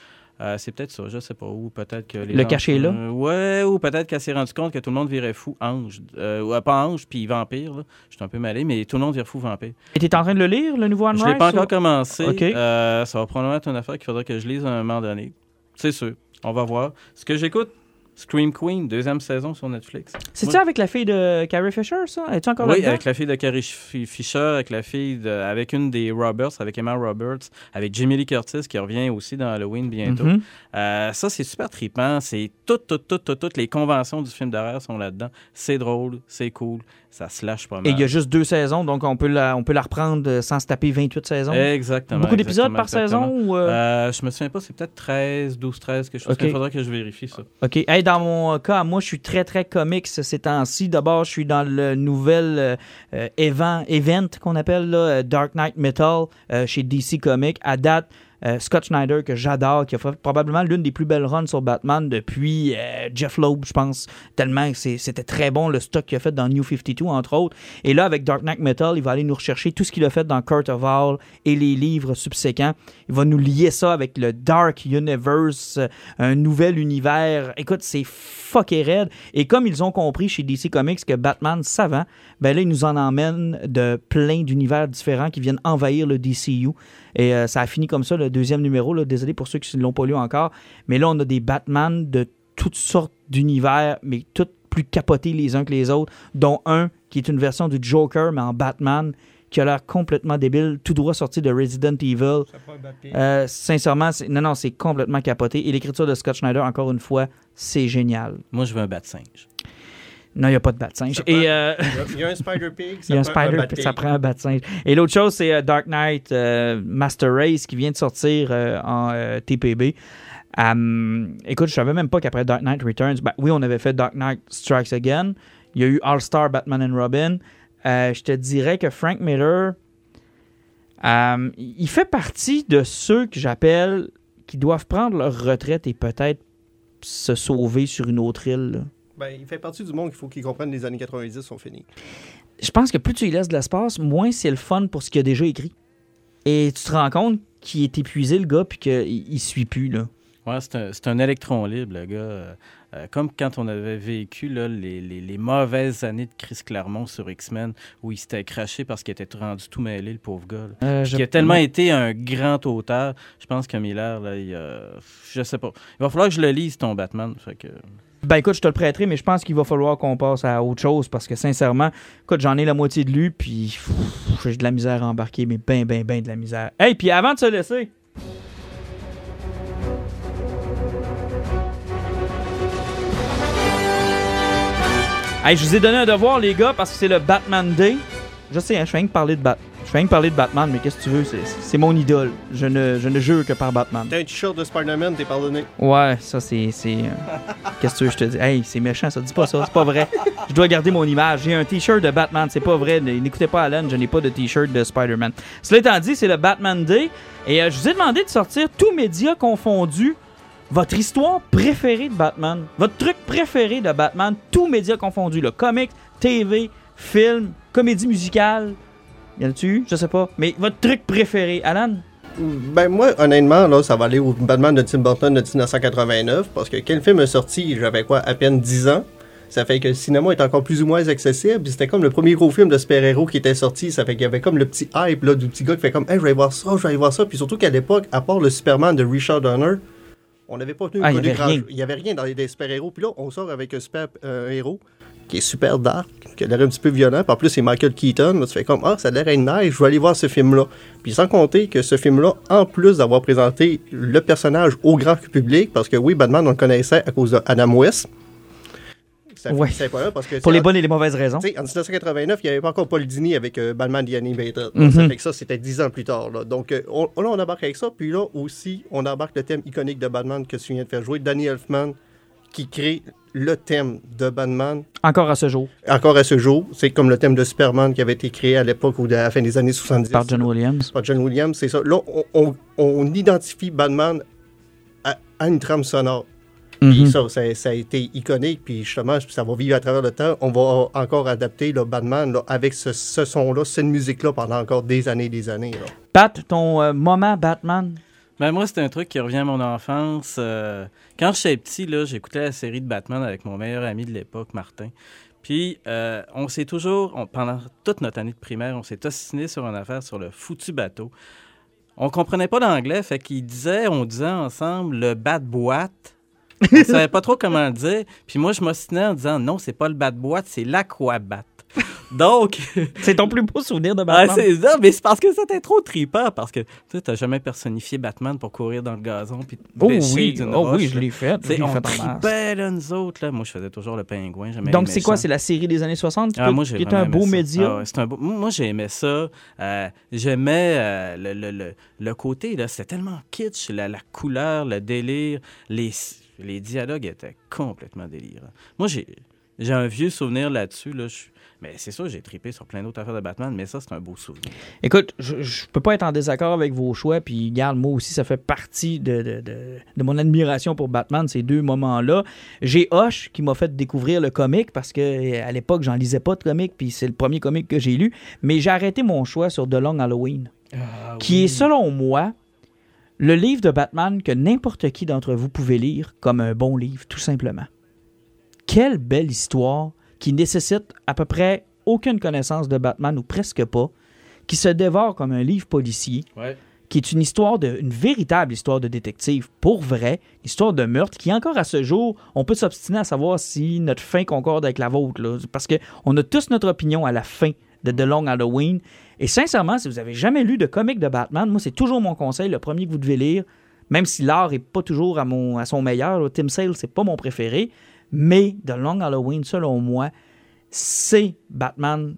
Euh, c'est peut-être ça, je sais pas. Ou peut-être que les Le gens- cachet est là? Euh, ouais, ou peut-être qu'elle s'est rendue compte que tout le monde virait fou ange. Euh, ouais, pas ange, puis vampire. Là. Je suis un peu malé, mais tout le monde vire fou vampire. Et t'es en train de le lire, le nouveau Anne je l'ai pas encore ou- commencé. Euh, ça va probablement être une affaire qu'il faudra que je lise à un moment donné. C'est sûr. On va voir. Ce que j'écoute, Scream Queen, deuxième saison sur Netflix. C'est Moi- ça avec la fille de Carrie Fisher, ça? Es-tu encore Oui, avec la fille de Carrie Fisher, avec la fille de, avec une des Roberts, avec Emma Roberts, avec Jamie Lee Curtis qui revient aussi dans Halloween bientôt. Mhm. Euh, ça, c'est super trippant. C'est toutes, toutes, toutes, toutes, toutes les conventions du film d'horreur sont là-dedans. C'est drôle, c'est cool, ça se lâche pas mal. Et il y a juste deux saisons, donc on peut la, on peut la reprendre euh, sans se taper 28 saisons. Exactement. Beaucoup d'épisodes par exactement. saison? Ou, euh, Euh, je me souviens pas, c'est peut-être 13, 12, 13, quelque chose. Ok. Il faudra que je vérifie ça. OK. Hey, dans mon cas, moi, je suis très, très comics ces temps-ci. D'abord, je suis dans le nouvel euh, euh, event, event qu'on appelle là, Dark Knight Metal chez DC Comics. À date, euh, Scott Schneider, que j'adore, qui a fait probablement l'une des plus belles runs sur Batman depuis euh, Jeff Loeb, je pense, tellement que c'était très bon le stock qu'il a fait dans New 52, entre autres. Et là, avec Dark Knight Metal, il va aller nous rechercher tout ce qu'il a fait dans Court of All et les livres subséquents. Il va nous lier ça avec le Dark Universe, euh, un nouvel univers. Écoute, c'est fucké raide. Et comme ils ont compris chez DC Comics que Batman savant, ben là, ils nous en emmènent de plein d'univers différents qui viennent envahir le DCU. Et euh, ça a fini comme ça, le deuxième numéro. Là. Désolé pour ceux qui ne l'ont pas lu encore. Mais là, on a des Batman de toutes sortes d'univers, mais toutes plus capotés les uns que les autres, dont un qui est une version du Joker, mais en Batman, qui a l'air complètement débile, tout droit sorti de Resident Evil. Euh, sincèrement, c'est- non, non, c'est complètement capoté. Et l'écriture de Scott Schneider, encore une fois, c'est génial. Moi, je veux un bat singe. Non, il n'y a pas de bat singe. Ça Et prend- euh, Il y a- il y a un Spider-Pig, il y a un ça prend Spider, Bat-Pig. ça prend un bat singe. Et l'autre chose, c'est euh, Dark Knight euh, Master Race qui vient de sortir en TPB. Écoute, je savais même pas qu'après Dark Knight Returns, ben, oui, on avait fait Dark Knight Strikes Again. Il y a eu All-Star Batman and Robin. Je te dirais que Frank Miller, il fait partie de ceux que j'appelle qui doivent prendre leur retraite et peut-être se sauver sur une autre île. là. Ben, il fait partie du monde qu'il faut qu'il comprenne que les années 90 sont finis. je pense que plus tu y laisses de l'espace, moins c'est le fun pour ce qu'il a déjà écrit. Et tu te rends compte qu'il est épuisé, le gars, puis qu'il il suit plus, là. Ouais, c'est un, c'est un électron libre, le gars. Euh, euh, comme quand on avait vécu là, les, les- les mauvaises années de Chris Claremont sur X-Men, où il s'était craché parce qu'il était rendu tout mêlé, le pauvre gars. Euh, Qui a tellement été un grand auteur. Je pense que Miller, là, il, euh, je sais pas. Il va falloir que je le lise, ton Batman. Fait que... Ben écoute, je te le prêterai, mais je pense qu'il va falloir qu'on passe à autre chose, parce que sincèrement, écoute, j'en ai la moitié de lu, puis j'ai de la misère à embarquer, mais ben, ben, ben de la misère. Hey, puis avant de se laisser... Hey, je vous ai donné un devoir, les gars, parce que c'est le Batman Day. Je sais, hein, je rien que parler de Bat. Je rien que parler de Batman, mais qu'est-ce que tu veux? C'est- mon idole. Je ne, je ne jure que par Batman. T'as un t-shirt de Spider-Man, t'es pardonné. Ouais, ça c'est. c'est, euh, Qu'est-ce que tu veux je te dis? Hey, c'est méchant, ça. Dis pas ça, c'est pas vrai. Je dois garder mon image. J'ai un t-shirt de Batman, c'est pas vrai. N'écoutez pas Alan, je n'ai pas de t-shirt de Spider-Man. Cela étant dit, c'est le Batman Day. Et euh, je vous ai demandé de sortir, tous médias confondus, votre histoire préférée de Batman. Votre truc préféré de Batman, tous médias confondus. Le comics, TV, film, comédie musicale. Y en a-tu eu? Je sais pas. Mais votre truc préféré, Alan? Ben moi, honnêtement, là, ça va aller au Batman de Tim Burton de 1989, parce que le film est sorti, j'avais quoi, à peine 10 ans? Ça fait que le cinéma est encore plus ou moins accessible. C'était comme le premier gros film de super-héros qui était sorti. Ça fait qu'il y avait comme le petit hype là, du petit gars qui fait comme Hey, je vais aller voir ça, je vais voir ça. Puis surtout qu'à l'époque, à part le Superman de Richard Donner, on n'avait pas tenu Ah, connu grand-. Il y avait rien dans les super-héros. Puis là, on sort avec un super euh, héros qui est super dark, qui a l'air un petit peu violent. Puis en plus, c'est Michael Keaton. Là, tu fais comme Ah, ça a l'air nice, je vais aller voir ce film-là. Puis sans compter que ce film-là, en plus d'avoir présenté le personnage au grand public, parce que oui, Batman, on le connaissait à cause de Adam West. ça Ouais. pas là parce que Pour les bonnes et les mauvaises raisons. en 1989, il n'y avait pas encore Paul Dini avec euh, Batman The Animated. Mhm. Ça fait que ça, c'était dix ans plus tard. là. Donc euh, on, là, on embarque avec ça. Puis là aussi, on embarque le thème iconique de Batman que tu viens de faire jouer. Danny Elfman qui crée le thème de Batman Encore à ce jour, encore à ce jour. C'est comme le thème de Superman qui avait été créé à l'époque ou à la fin des années 70. par John Williams. Par John Williams, c'est ça. Là, on, on- on identifie Batman à, à une trame sonore. Puis Mhm. ça, ça, ça a été iconique, puis justement, ça va vivre à travers le temps. On va encore adapter le Batman là, avec ce, ce son-là, cette musique-là pendant encore des années et des années. là. Pat, ton euh, moment Batman? Ben moi, c'est un truc qui revient à mon enfance. Euh, quand j'étais petit, là, j'écoutais la série de Batman avec mon meilleur ami de l'époque, Martin. Puis, euh, on s'est toujours, on- pendant toute notre année de primaire, on s'est ostiné sur une affaire sur le foutu bateau. On comprenait pas l'anglais, fait qu'il disait, on disait ensemble le bat-boîte. On savait pas trop comment le dire. Puis moi, je m'ostinais en disant, non, c'est pas le bat-boîte, c'est l'aquabat. Donc, C'est ton plus beau souvenir de ah, Batman? c'est ça, mais c'est parce que c'était trop trippant, parce que tu t'as jamais personnifié Batman pour courir dans le gazon puis oh oui, oh roche, oui, je l'ai fait. Je l'ai on fait trippait, là, nous autres. Là. Moi, je faisais toujours le pingouin. Donc, c'est quoi? C'est la série des années 60 qui, Ah, moi, qui est un beau ça. média? Ah ouais, c'est un beau- Moi, j'ai aimé ça. Euh, J'aimais euh, le, le, le, le côté, là, c'était tellement kitsch, la, la couleur, le délire, les, les dialogues étaient complètement délirants. Moi, j'ai j'ai un vieux souvenir là-dessus. Là, je- mais c'est sûr, j'ai trippé sur plein d'autres affaires de Batman, mais ça, c'est un beau souvenir. Écoute, je, je peux pas être en désaccord avec vos choix, puis garde, moi aussi, ça fait partie de, de, de- de mon admiration pour Batman, ces deux moments-là. J'ai Hoche qui m'a fait découvrir le comic, parce que à l'époque, j'en lisais pas de comic, puis c'est le premier comic que j'ai lu, mais j'ai arrêté mon choix sur The Long Halloween, qui est, selon moi, le livre de Batman que n'importe qui d'entre vous pouvait lire comme un bon livre, tout simplement. Quelle belle histoire qui nécessite à peu près aucune connaissance de Batman, ou presque pas, qui se dévore comme un livre policier, Ouais. qui est une histoire de, une véritable histoire de détective, pour vrai, histoire de meurtre, qui encore à ce jour, on peut s'obstiner à savoir si notre fin concorde avec la vôtre, là, parce que on a tous notre opinion à la fin de The Long Halloween. Et sincèrement, si vous avez jamais lu de comic de Batman, moi c'est toujours mon conseil, le premier que vous devez lire, même si l'art est pas toujours à, mon, à son meilleur, Tim Sale c'est pas mon préféré, mais The Long Halloween, selon moi, c'est Batman.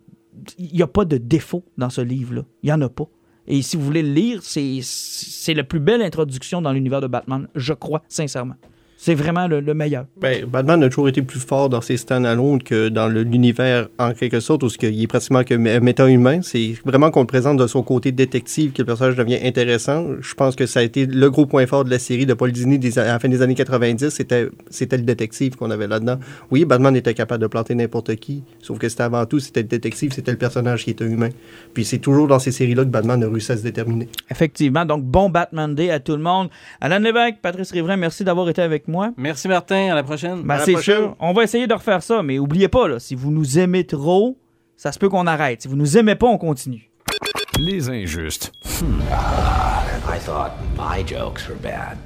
Il n'y a pas de défaut dans ce livre-là. Il n'y en a pas. Et si vous voulez le lire, c'est la plus belle introduction dans l'univers de Batman, je crois, sincèrement. C'est vraiment le, le meilleur. Ben, Batman a toujours été plus fort dans ses stand-alone que dans l'univers, en quelque sorte, où qu'il est pratiquement que mé- méta-humain. C'est vraiment qu'on le présente de son côté détective que le personnage devient intéressant. Je pense que ça a été le gros point fort de la série de Paul Dini des, à la fin des années 90. C'était c'était le détective qu'on avait là-dedans. Oui, Batman était capable de planter n'importe qui, sauf que c'était avant tout, c'était le détective, c'était le personnage qui était humain. Puis c'est toujours dans ces séries-là que Batman a réussi à se déterminer. Effectivement. Donc, bon Batman Day à tout le monde. Alain Lévesque, Patrice Riverain, merci d'avoir été avec moi. Merci Martin, à la prochaine. Ben, c'est prochaine. sûr. On va essayer de refaire ça, mais oubliez pas, là, si vous nous aimez trop, ça se peut qu'on arrête. Si vous nous aimez pas, on continue. Les injustes. I thought my jokes were bad.